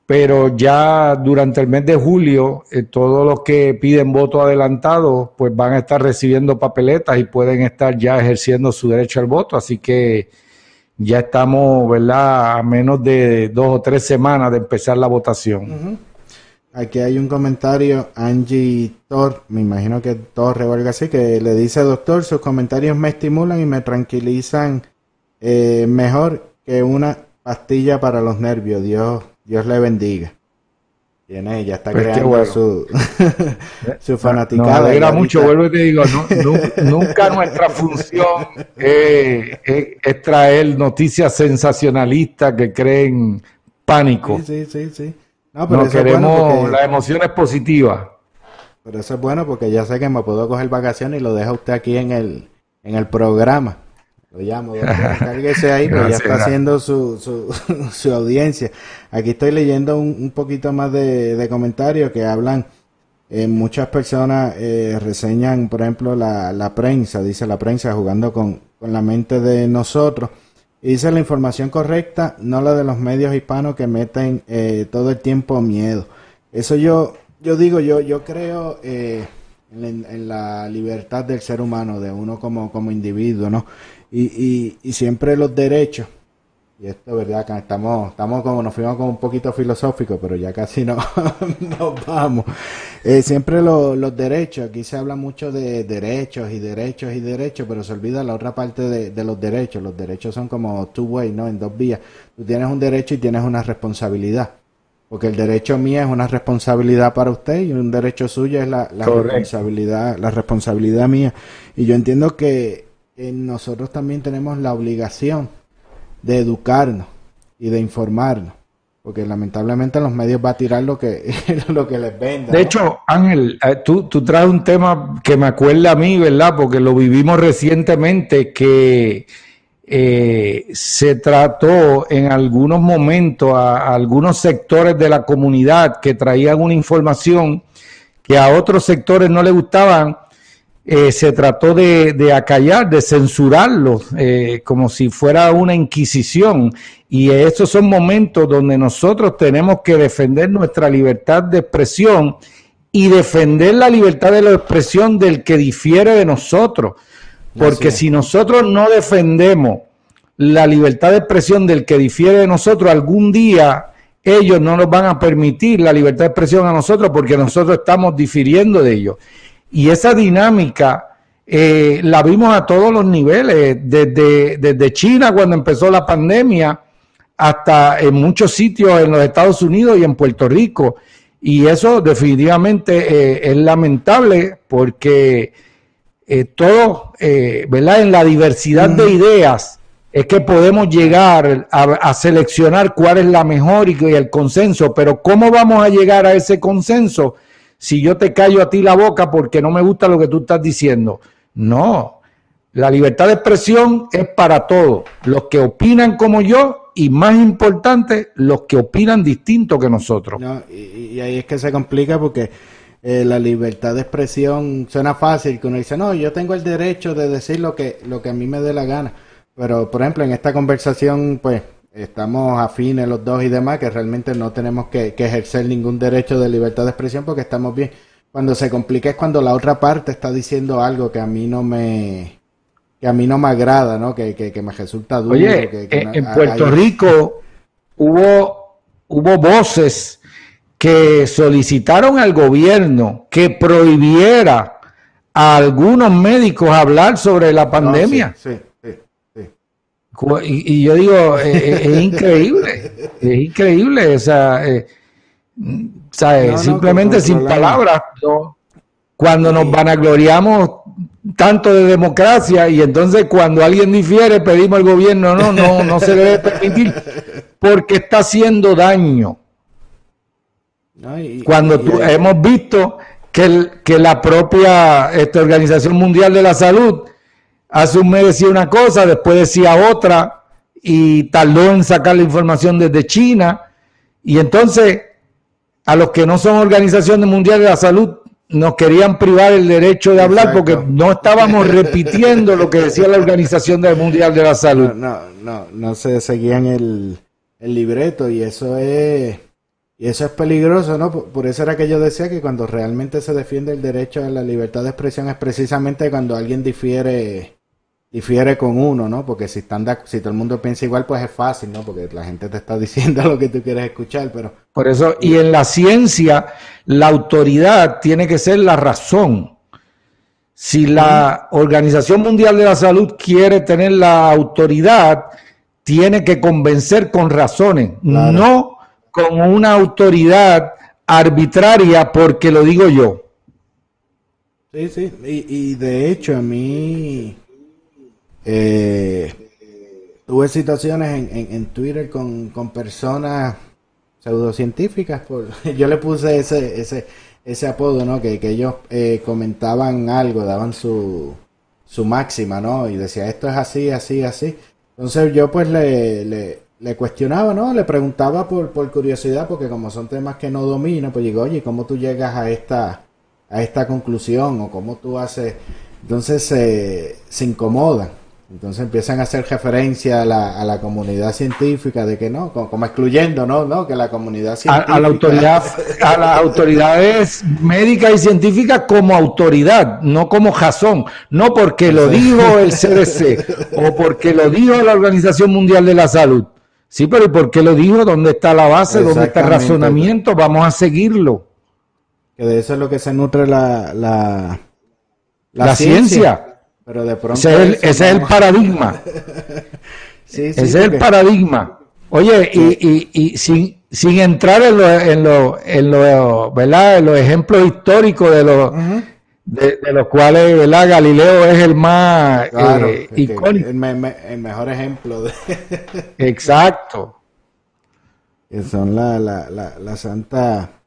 pero ya durante el mes de julio eh, todos los que piden voto adelantado pues van a estar recibiendo papeletas y pueden estar ya ejerciendo su derecho al voto, así que ya estamos, ¿verdad?, a menos de dos o tres semanas de empezar la votación. Aquí hay un comentario, Angie Thor, me imagino que Torre o algo así, que le dice, doctor, sus comentarios me estimulan y me tranquilizan eh, mejor que una pastilla para los nervios. Dios, Dios le bendiga. Tiene, ya está pues creando su, [laughs] su fanaticada. No, alegra mucho, vuelvo y te digo, nunca nuestra función es, traer noticias sensacionalistas que creen pánico. Sí, sí, sí. No, pero queremos las emociones positivas. Pero eso es bueno porque ya sé que me puedo coger vacaciones y lo deja usted aquí en el, en el programa. Lo llamo, [laughs] cárguese ahí, pues ya está haciendo su, su, [laughs] su, audiencia. Aquí estoy leyendo un, poquito más de, comentarios que hablan. Eh, muchas personas eh, reseñan, por ejemplo, la, la prensa, dice la prensa, jugando con, con la mente de nosotros. Dice la información correcta, no la de los medios hispanos que meten eh, todo el tiempo miedo. Eso yo, yo digo, yo, yo creo eh, en, la libertad del ser humano, de uno como, como individuo, ¿no? y, y, y siempre los derechos. Y esto, ¿verdad? Acá estamos, estamos como, nos fuimos como un poquito filosóficos, pero ya casi no, [laughs] nos vamos. Eh, siempre los derechos, aquí se habla mucho de derechos y derechos y derechos, pero se olvida la otra parte de, de los derechos. Los derechos son como two way, ¿no? En dos vías. Tú tienes un derecho y tienes una responsabilidad. Porque el derecho mío es una responsabilidad para usted y un derecho suyo es la, la responsabilidad, la responsabilidad mía. Y yo entiendo que nosotros también tenemos la obligación de educarnos y de informarnos. Porque lamentablemente los medios va a tirar lo que, [laughs] lo que les venda. De hecho, Ángel, eh, tú, tú traes un tema que me acuerda a mí, ¿verdad? Porque lo vivimos recientemente, que eh, se trató en algunos momentos a, algunos sectores de la comunidad que traían una información que a otros sectores no le gustaban eh, se trató de, acallar, de censurarlo, eh, como si fuera una inquisición. Y estos son momentos donde nosotros tenemos que defender nuestra libertad de expresión y defender la libertad de la expresión del que difiere de nosotros. Porque si nosotros no defendemos la libertad de expresión del que difiere de nosotros, algún día ellos no nos van a permitir la libertad de expresión a nosotros porque nosotros estamos difiriendo de ellos. Y esa dinámica eh, la vimos a todos los niveles, desde, desde China cuando empezó la pandemia hasta en muchos sitios en los Estados Unidos y en Puerto Rico. Y eso definitivamente eh, es lamentable porque eh, todo, ¿verdad? En la diversidad de ideas es que podemos llegar a, a, seleccionar cuál es la mejor y, y el consenso, pero ¿cómo vamos a llegar a ese consenso? Si yo te callo a ti la boca porque no me gusta lo que tú estás diciendo. No, la libertad de expresión es para todos, los que opinan como yo y más importante, los que opinan distinto que nosotros. y, ahí es que se complica porque eh, la libertad de expresión suena fácil, que uno dice, no, yo tengo el derecho de decir lo que, lo que a mí me dé la gana. Pero, por ejemplo, en esta conversación, pues, estamos afines los dos y demás, que realmente no tenemos que, ejercer ningún derecho de libertad de expresión porque estamos bien. Cuando se complica es cuando la otra parte está diciendo algo que a mí no me que a mí no me agrada, ¿no? Que, que, me resulta duro. Oye, en, Puerto Rico hubo, hubo voces que solicitaron al gobierno que prohibiera a algunos médicos hablar sobre la pandemia. sí, y, yo digo, eh, eh, es, [laughs] increíble, es increíble, o sea, eh, simplemente sin palabras, cuando nos vanagloriamos tanto de democracia y entonces cuando alguien difiere pedimos al gobierno, no, no, no se debe permitir porque está haciendo daño. cuando hemos visto que, que la propia esta Organización Mundial de la Salud hace un mes decía una cosa, después decía otra y tardó en sacar la información desde China y entonces a los que no son Organización Mundial de la Salud nos querían privar el derecho de hablar porque no estábamos [laughs] repitiendo lo que decía la Organización Mundial de la Salud. No, no, no, se seguían el, el, libreto y eso es y eso es peligroso, ¿no? Por, eso era que yo decía que cuando realmente se defiende el derecho a la libertad de expresión es precisamente cuando alguien difiere difiere con uno, ¿no? Porque si están si todo el mundo piensa igual, pues es fácil, ¿no? Porque la gente te está [laughs] diciendo lo que tú quieres escuchar, pero por eso y en la ciencia la autoridad tiene que ser la razón. Si la Organización Mundial de la Salud quiere tener la autoridad, tiene que convencer con razones, no con una autoridad arbitraria porque lo digo yo. Sí, sí, y, y de hecho a mí eh, tuve situaciones en, en, Twitter con, con, personas pseudocientíficas. Por, [laughs] yo le puse ese, ese, ese apodo, ¿no? Que, que ellos eh, comentaban algo, daban su, su máxima, ¿no? Y decía, esto es así, así, así. Entonces yo pues le, le, cuestionaba, ¿no? Le preguntaba por, por curiosidad, porque como son temas que no domino, pues digo, oye, ¿cómo tú llegas a esta, a esta conclusión? O cómo tú haces... Entonces se incomodan. Entonces empiezan a hacer referencia a la, a la comunidad científica de que no, como, excluyendo, ¿no? ¿no? Que la comunidad científica... A, la autoridad, a las [laughs] autoridades médicas y científicas como autoridad, no como jazón, no porque lo dijo el [laughs] CDC o porque lo dijo la Organización Mundial de la Salud. Sí, pero ¿y por qué lo dijo? ¿Dónde está la base? ¿Dónde está el razonamiento? Vamos a seguirlo. Que de eso es lo que se nutre la, la, la, ciencia pero de pronto. Ese es el, paradigma. ese es el [laughs] paradigma. Oye, y, y, sin, sin entrar en, lo, en, lo, en, lo, ¿verdad? en los ejemplos históricos de los, de, los cuales ¿verdad? Galileo es el más eh, icónico. El, mejor ejemplo. De... [laughs] Exacto. Que son la, la, la, la santa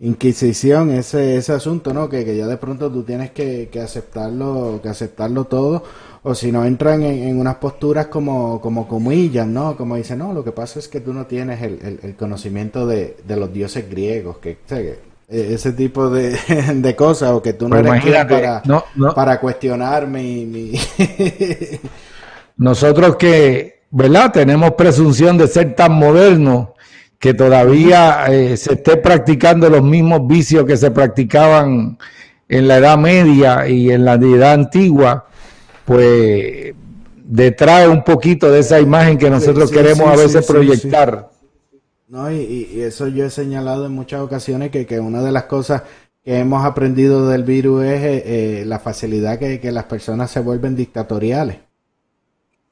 Inquisición, ese, ese asunto, ¿no? Que, que ya de pronto tú tienes que, que aceptarlo, que aceptarlo todo, o si no entran en, unas posturas como, como comillas, ¿no? Como dicen, no, lo que pasa es que tú no tienes el, el, conocimiento de, de, los dioses griegos, que, e, ese tipo de, [laughs] de, cosas, o que tú no pues eres para, para cuestionar mi... mi... [laughs] Nosotros que, ¿verdad? Tenemos presunción de ser tan modernos que todavía eh, se esté practicando los mismos vicios que se practicaban en la Edad Media y en la Edad Antigua, pues detrae un poquito de esa imagen que nosotros queremos a veces proyectar. No, y, eso yo he señalado en muchas ocasiones que, que una de las cosas que hemos aprendido del virus es eh, eh, la facilidad que, que las personas se vuelven dictatoriales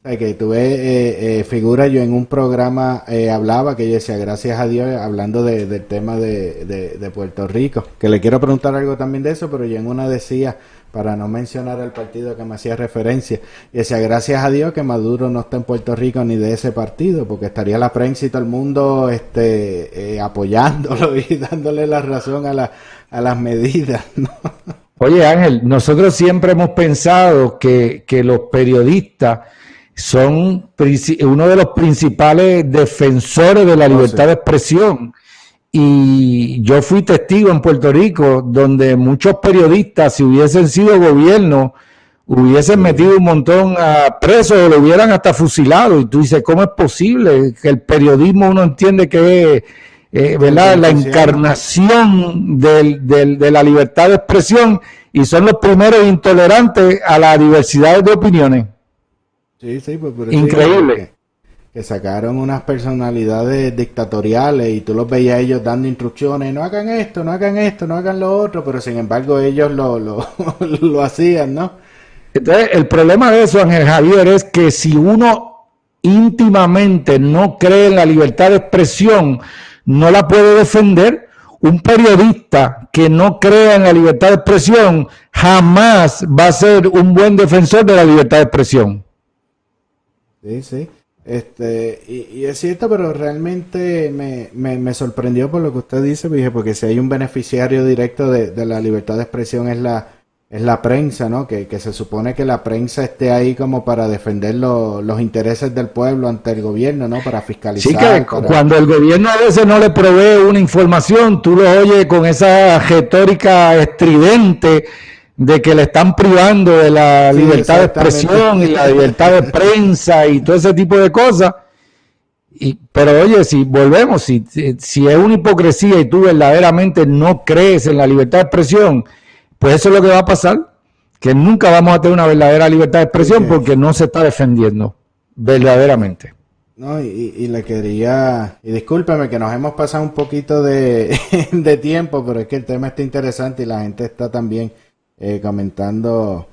que tuve eh, eh, figura, yo en un programa eh, hablaba que decía, gracias a Dios, hablando del tema de, de, Puerto Rico, que le quiero preguntar algo también de eso, pero yo en una decía, para no mencionar el partido que me hacía referencia, decía, gracias a Dios que Maduro no está en Puerto Rico ni de ese partido, porque estaría la prensa y todo el mundo este, apoyándolo [laughs] y dándole la razón a, la, a las medidas. Oye Ángel, nosotros siempre hemos pensado que, que los periodistas, son uno de los principales defensores de la oh, libertad de expresión. Y yo fui testigo en Puerto Rico donde muchos periodistas, si hubiesen sido gobierno, hubiesen metido un montón a presos o lo hubieran hasta fusilado. Y tú dices, ¿cómo es posible que el periodismo uno entiende que es eh, ¿verdad? la encarnación del, del, de la libertad de expresión y son los primeros intolerantes a la diversidad de opiniones? Sí, sí, pues Increíble. que sacaron unas personalidades dictatoriales y tú los veías ellos dando instrucciones, no hagan esto, no hagan esto, no hagan lo otro, pero sin embargo ellos lo, lo, [laughs] lo hacían, ¿no? Entonces, el problema de eso, Ángel Javier, es que si uno íntimamente no cree en la libertad de expresión, no la puede defender. Un periodista que no crea en la libertad de expresión jamás va a ser un buen defensor de la libertad de expresión. Sí, sí. Este, y, es cierto, pero realmente me, me, sorprendió por lo que usted dice, dije, porque si hay un beneficiario directo de, de la libertad de expresión es la, es la prensa, ¿no? Que, se supone que la prensa esté ahí como para defender los intereses del pueblo ante el gobierno, ¿no? Para fiscalizar. Sí, que cuando el gobierno a veces no le provee una información, tú lo oyes con esa retórica estridente de que le están privando de la libertad de expresión y la libertad de prensa y todo ese tipo de cosas. Y, pero oye, si volvemos, si, si es una hipocresía y tú verdaderamente no crees en la libertad de expresión, pues eso es lo que va a pasar, que nunca vamos a tener una verdadera libertad de expresión porque no se está defendiendo verdaderamente. No, y, le quería, y discúlpeme que nos hemos pasado un poquito [laughs] de, tiempo, pero es que el tema está interesante y la gente está también eh, comentando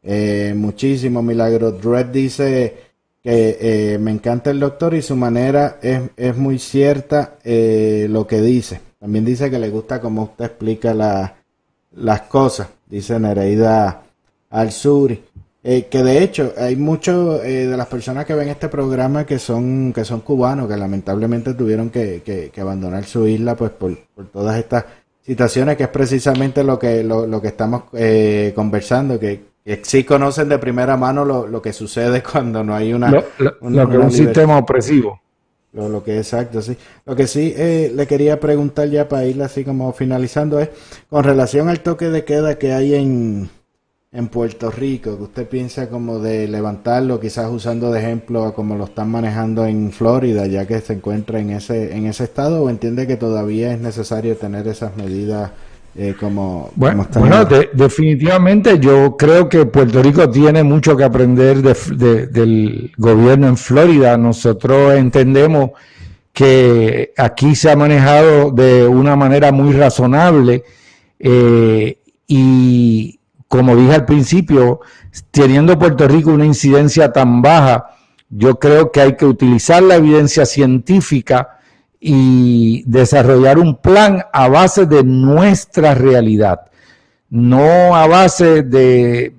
eh, muchísimo. Milagro Dredd dice que eh, me encanta el doctor y su manera es, es muy cierta lo que dice. También dice que le gusta cómo usted explica la, las cosas, dice Nereida Alzuri. Eh, que de hecho hay muchos eh, de las personas que ven este programa que son que son cubanos que lamentablemente tuvieron que, abandonar su isla pues por, todas estas situaciones que es precisamente lo que lo, que estamos eh, conversando que, sí conocen de primera mano lo, que sucede [laughs] cuando no hay una, un sistema opresivo lo, que exacto, sí. Lo que sí eh, le quería preguntar ya para ir así como finalizando es con relación al toque de queda que hay en, en Puerto Rico, que usted piensa como de levantarlo, quizás usando de ejemplo como lo están manejando en Florida, ya que se encuentra en ese, en ese estado, o entiende que todavía es necesario tener esas medidas eh, como, bueno, definitivamente yo creo que Puerto Rico tiene mucho que aprender del gobierno en Florida. Nosotros entendemos que aquí se ha manejado de una manera muy razonable eh, y como dije al principio, teniendo Puerto Rico una incidencia tan baja, yo creo que hay que utilizar la evidencia científica y desarrollar un plan a base de nuestra realidad, no a base de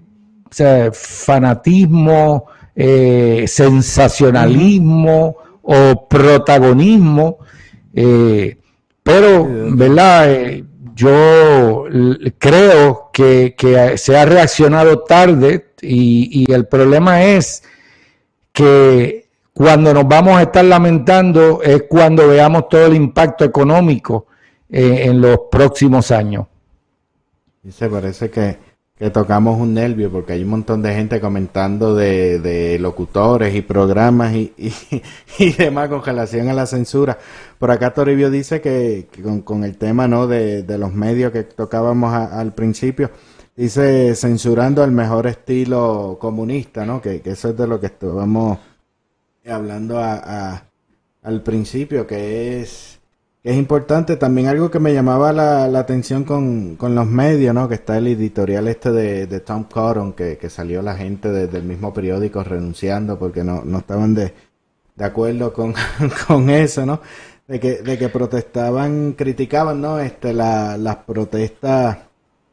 fanatismo, eh, sensacionalismo o protagonismo. Eh, pero, ¿verdad? Eh, yo creo que, se ha reaccionado tarde y, y el problema es que cuando nos vamos a estar lamentando es cuando veamos todo el impacto económico eh, en los próximos años. Y se parece que, tocamos un nervio porque hay un montón de gente comentando de, locutores y programas y, [laughs] y, demás con relación a la censura. Por acá Toribio dice que, con, el tema no de, los medios que tocábamos al principio, dice censurando el mejor estilo comunista, ¿no? Que, que eso es de lo que estábamos hablando a, al principio, que es, es importante. También algo que me llamaba la, atención con, con, los medios, ¿no? Que está el editorial este de, Tom Cotton, que, que, salió la gente del mismo periódico renunciando porque no, no estaban de, de acuerdo con, [laughs] con eso, ¿no? De que, de que protestaban, criticaban, ¿no? Este, la, las protestas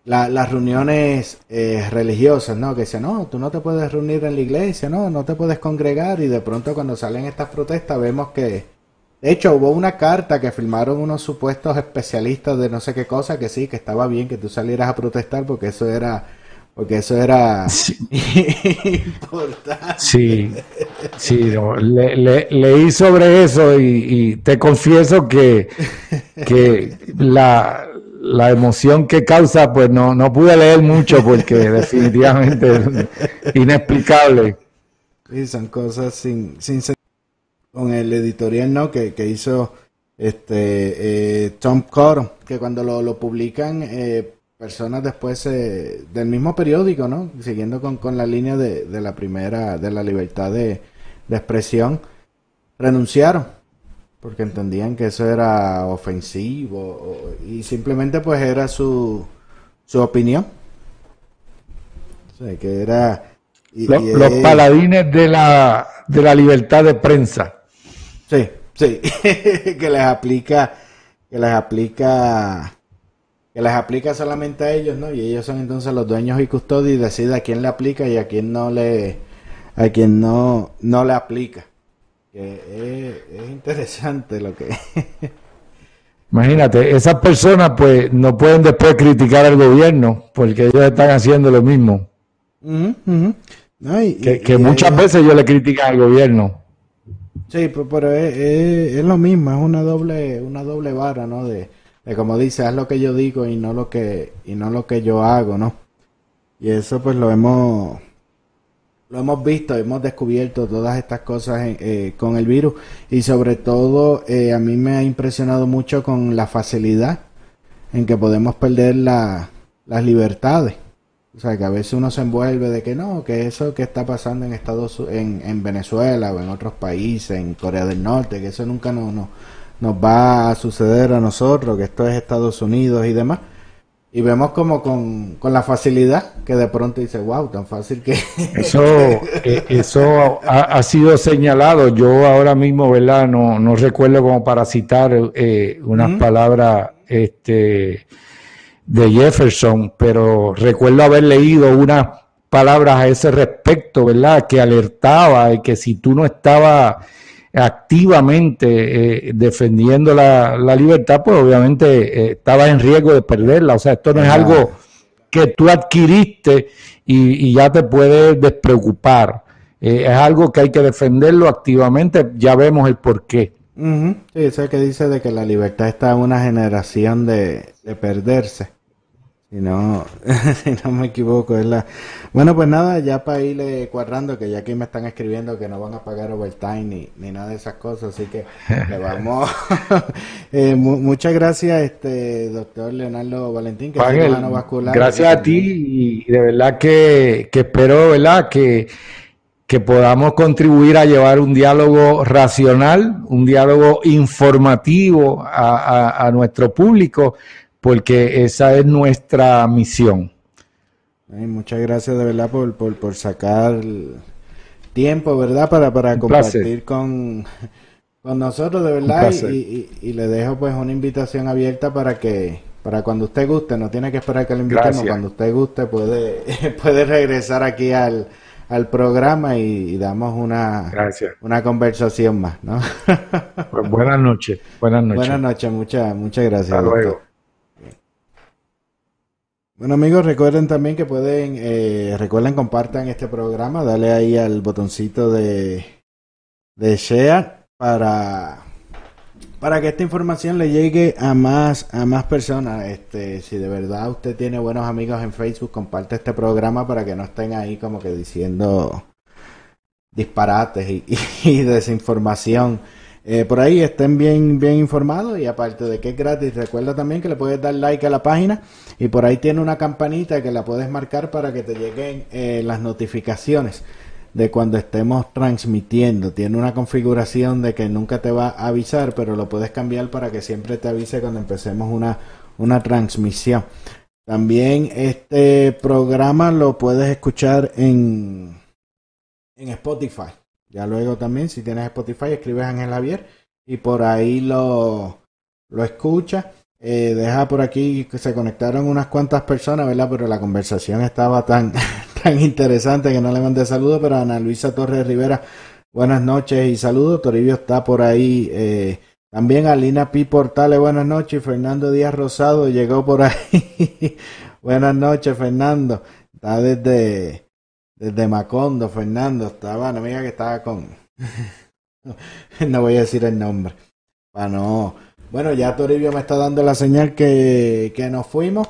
las reuniones eh, religiosas, ¿no? Que dicen, no, tú no te puedes reunir en la iglesia, no, no te puedes congregar y de pronto cuando salen estas protestas vemos que, de hecho, hubo una carta que firmaron unos supuestos especialistas de no sé qué cosa que sí, que estaba bien que tú salieras a protestar porque eso era, porque eso era [laughs] importante. Sí, sí, le, leí sobre eso y, y te confieso que, que la la emoción que causa, pues no, no pude leer mucho porque [laughs] definitivamente es inexplicable. Y son cosas sin, sin con el editorial no que, que hizo este eh, Tom Cotton, que cuando lo, lo publican eh, personas después eh, del mismo periódico, ¿no? Siguiendo con, con la línea de, de la primera, de la libertad de, de expresión, renunciaron porque entendían que eso era ofensivo y simplemente pues era su, su opinión. O sea, que era... los, paladines de la, de la libertad de prensa. Sí, sí, [laughs] que les aplica, que les aplica, que les aplica solamente a ellos, ¿no? Y ellos son entonces los dueños y custodios y decide a quién le aplica y a quién no le, a quien no, no le aplica. Que es, interesante lo que... [laughs] Imagínate, esas personas pues no pueden después criticar al gobierno porque ellos están haciendo lo mismo. que, muchas veces ellos le critican al gobierno. Sí, pero es, lo mismo, es una doble, una doble vara, ¿no? De, como dice, haz lo que yo digo y no lo que, y no lo que yo hago, ¿no? Y eso pues lo hemos, lo hemos visto, hemos descubierto todas estas cosas eh, con el virus y sobre todo eh, a mí me ha impresionado mucho con la facilidad en que podemos perder las libertades. O sea, que a veces uno se envuelve de que no, que eso que está pasando en Estados en, en Venezuela o en otros países, en Corea del Norte, que eso nunca no, no, nos va a suceder a nosotros, que esto es Estados Unidos y demás. Y vemos como con, la facilidad que de pronto dice, wow, tan fácil que... [laughs] Eso, eh, eso ha, sido señalado. Yo ahora mismo, ¿verdad? No, no recuerdo como para citar eh, unas palabras este, de Jefferson, pero recuerdo haber leído unas palabras a ese respecto, ¿verdad? Que alertaba de que si tú no estabas activamente eh, defendiendo la, libertad, pues obviamente eh, estaba en riesgo de perderla. O sea, esto no es algo que tú adquiriste y, ya te puedes despreocupar. Eh, es algo que hay que defenderlo activamente, ya vemos el porqué. qué. Sí, eso que dice de que la libertad está en una generación de, de perderse. Si no, [laughs] si no me equivoco, es la... Bueno, pues nada, ya para irle cuadrando, que ya aquí me están escribiendo que no van a pagar overtime ni, ni nada de esas cosas, así que le [laughs] vamos... [laughs] eh, muchas gracias, este doctor Leonardo Valentín, que es vascular. Gracias a ti y de verdad que, que espero, ¿verdad? Que que podamos contribuir a llevar un diálogo racional, un diálogo informativo a, a nuestro público porque esa es nuestra misión. muchas gracias de verdad por, por, sacar tiempo, ¿verdad? Para, para compartir con, con nosotros, de verdad. Y, le dejo pues una invitación abierta para que, para cuando usted guste, no tiene que esperar que le invitemos, cuando usted guste puede, [laughs] puede regresar aquí al, al programa y, damos una, una conversación más, ¿no? [laughs] Pues buenas noches, buenas noches. Buenas noches, muchas, muchas gracias. Hasta luego. Bueno amigos, recuerden también que pueden, eh, recuerden compartan este programa, dale ahí al botoncito de, de share para, para que esta información le llegue a más, a más personas. Este, si de verdad usted tiene buenos amigos en Facebook, comparte este programa para que no estén ahí como que diciendo disparates y [laughs] desinformación. Eh, por ahí estén bien, bien informados y aparte de que es gratis, recuerda también que le puedes dar like a la página y por ahí tiene una campanita que la puedes marcar para que te lleguen eh, las notificaciones de cuando estemos transmitiendo. Tiene una configuración de que nunca te va a avisar, pero lo puedes cambiar para que siempre te avise cuando empecemos una, una transmisión. También este programa lo puedes escuchar en, en Spotify. Ya luego también, si tienes Spotify, escribes Ángel Javier y por ahí lo, lo escuchas. Eh, deja por aquí que se conectaron unas cuantas personas, ¿verdad? Pero la conversación estaba tan, [laughs] tan interesante que no le mandé saludos, pero Ana Luisa Torres Rivera, buenas noches y saludos. Toribio está por ahí. Eh, también Alina Pi Portales, buenas noches. Fernando Díaz Rosado llegó por ahí. [laughs] buenas noches, Fernando. Está desde, desde Macondo, Fernando, estaba una amiga que estaba con... [laughs] no voy a decir el nombre. Para no... Bueno, ya Toribio me está dando la señal que, que nos fuimos.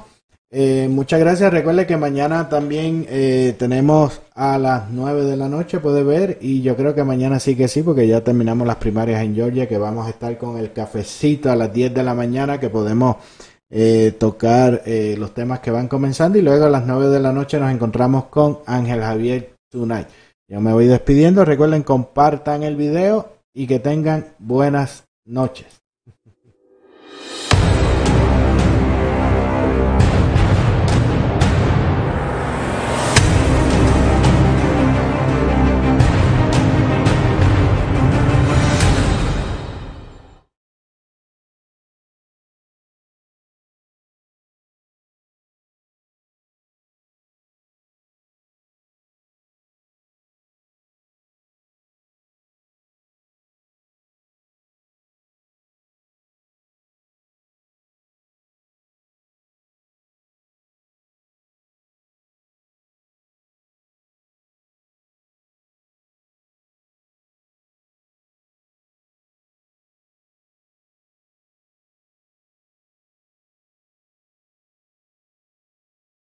Eh, muchas gracias. Recuerde que mañana también eh, tenemos a las 9 de la noche, puede ver. Y yo creo que mañana sí que sí, porque ya terminamos las primarias en Georgia, que vamos a estar con el cafecito a las 10 de la mañana, que podemos eh, tocar eh, los temas que van comenzando y luego a las 9 de la noche nos encontramos con Ángel Javier Tonight. Yo me voy despidiendo, recuerden compartan el video y que tengan buenas noches.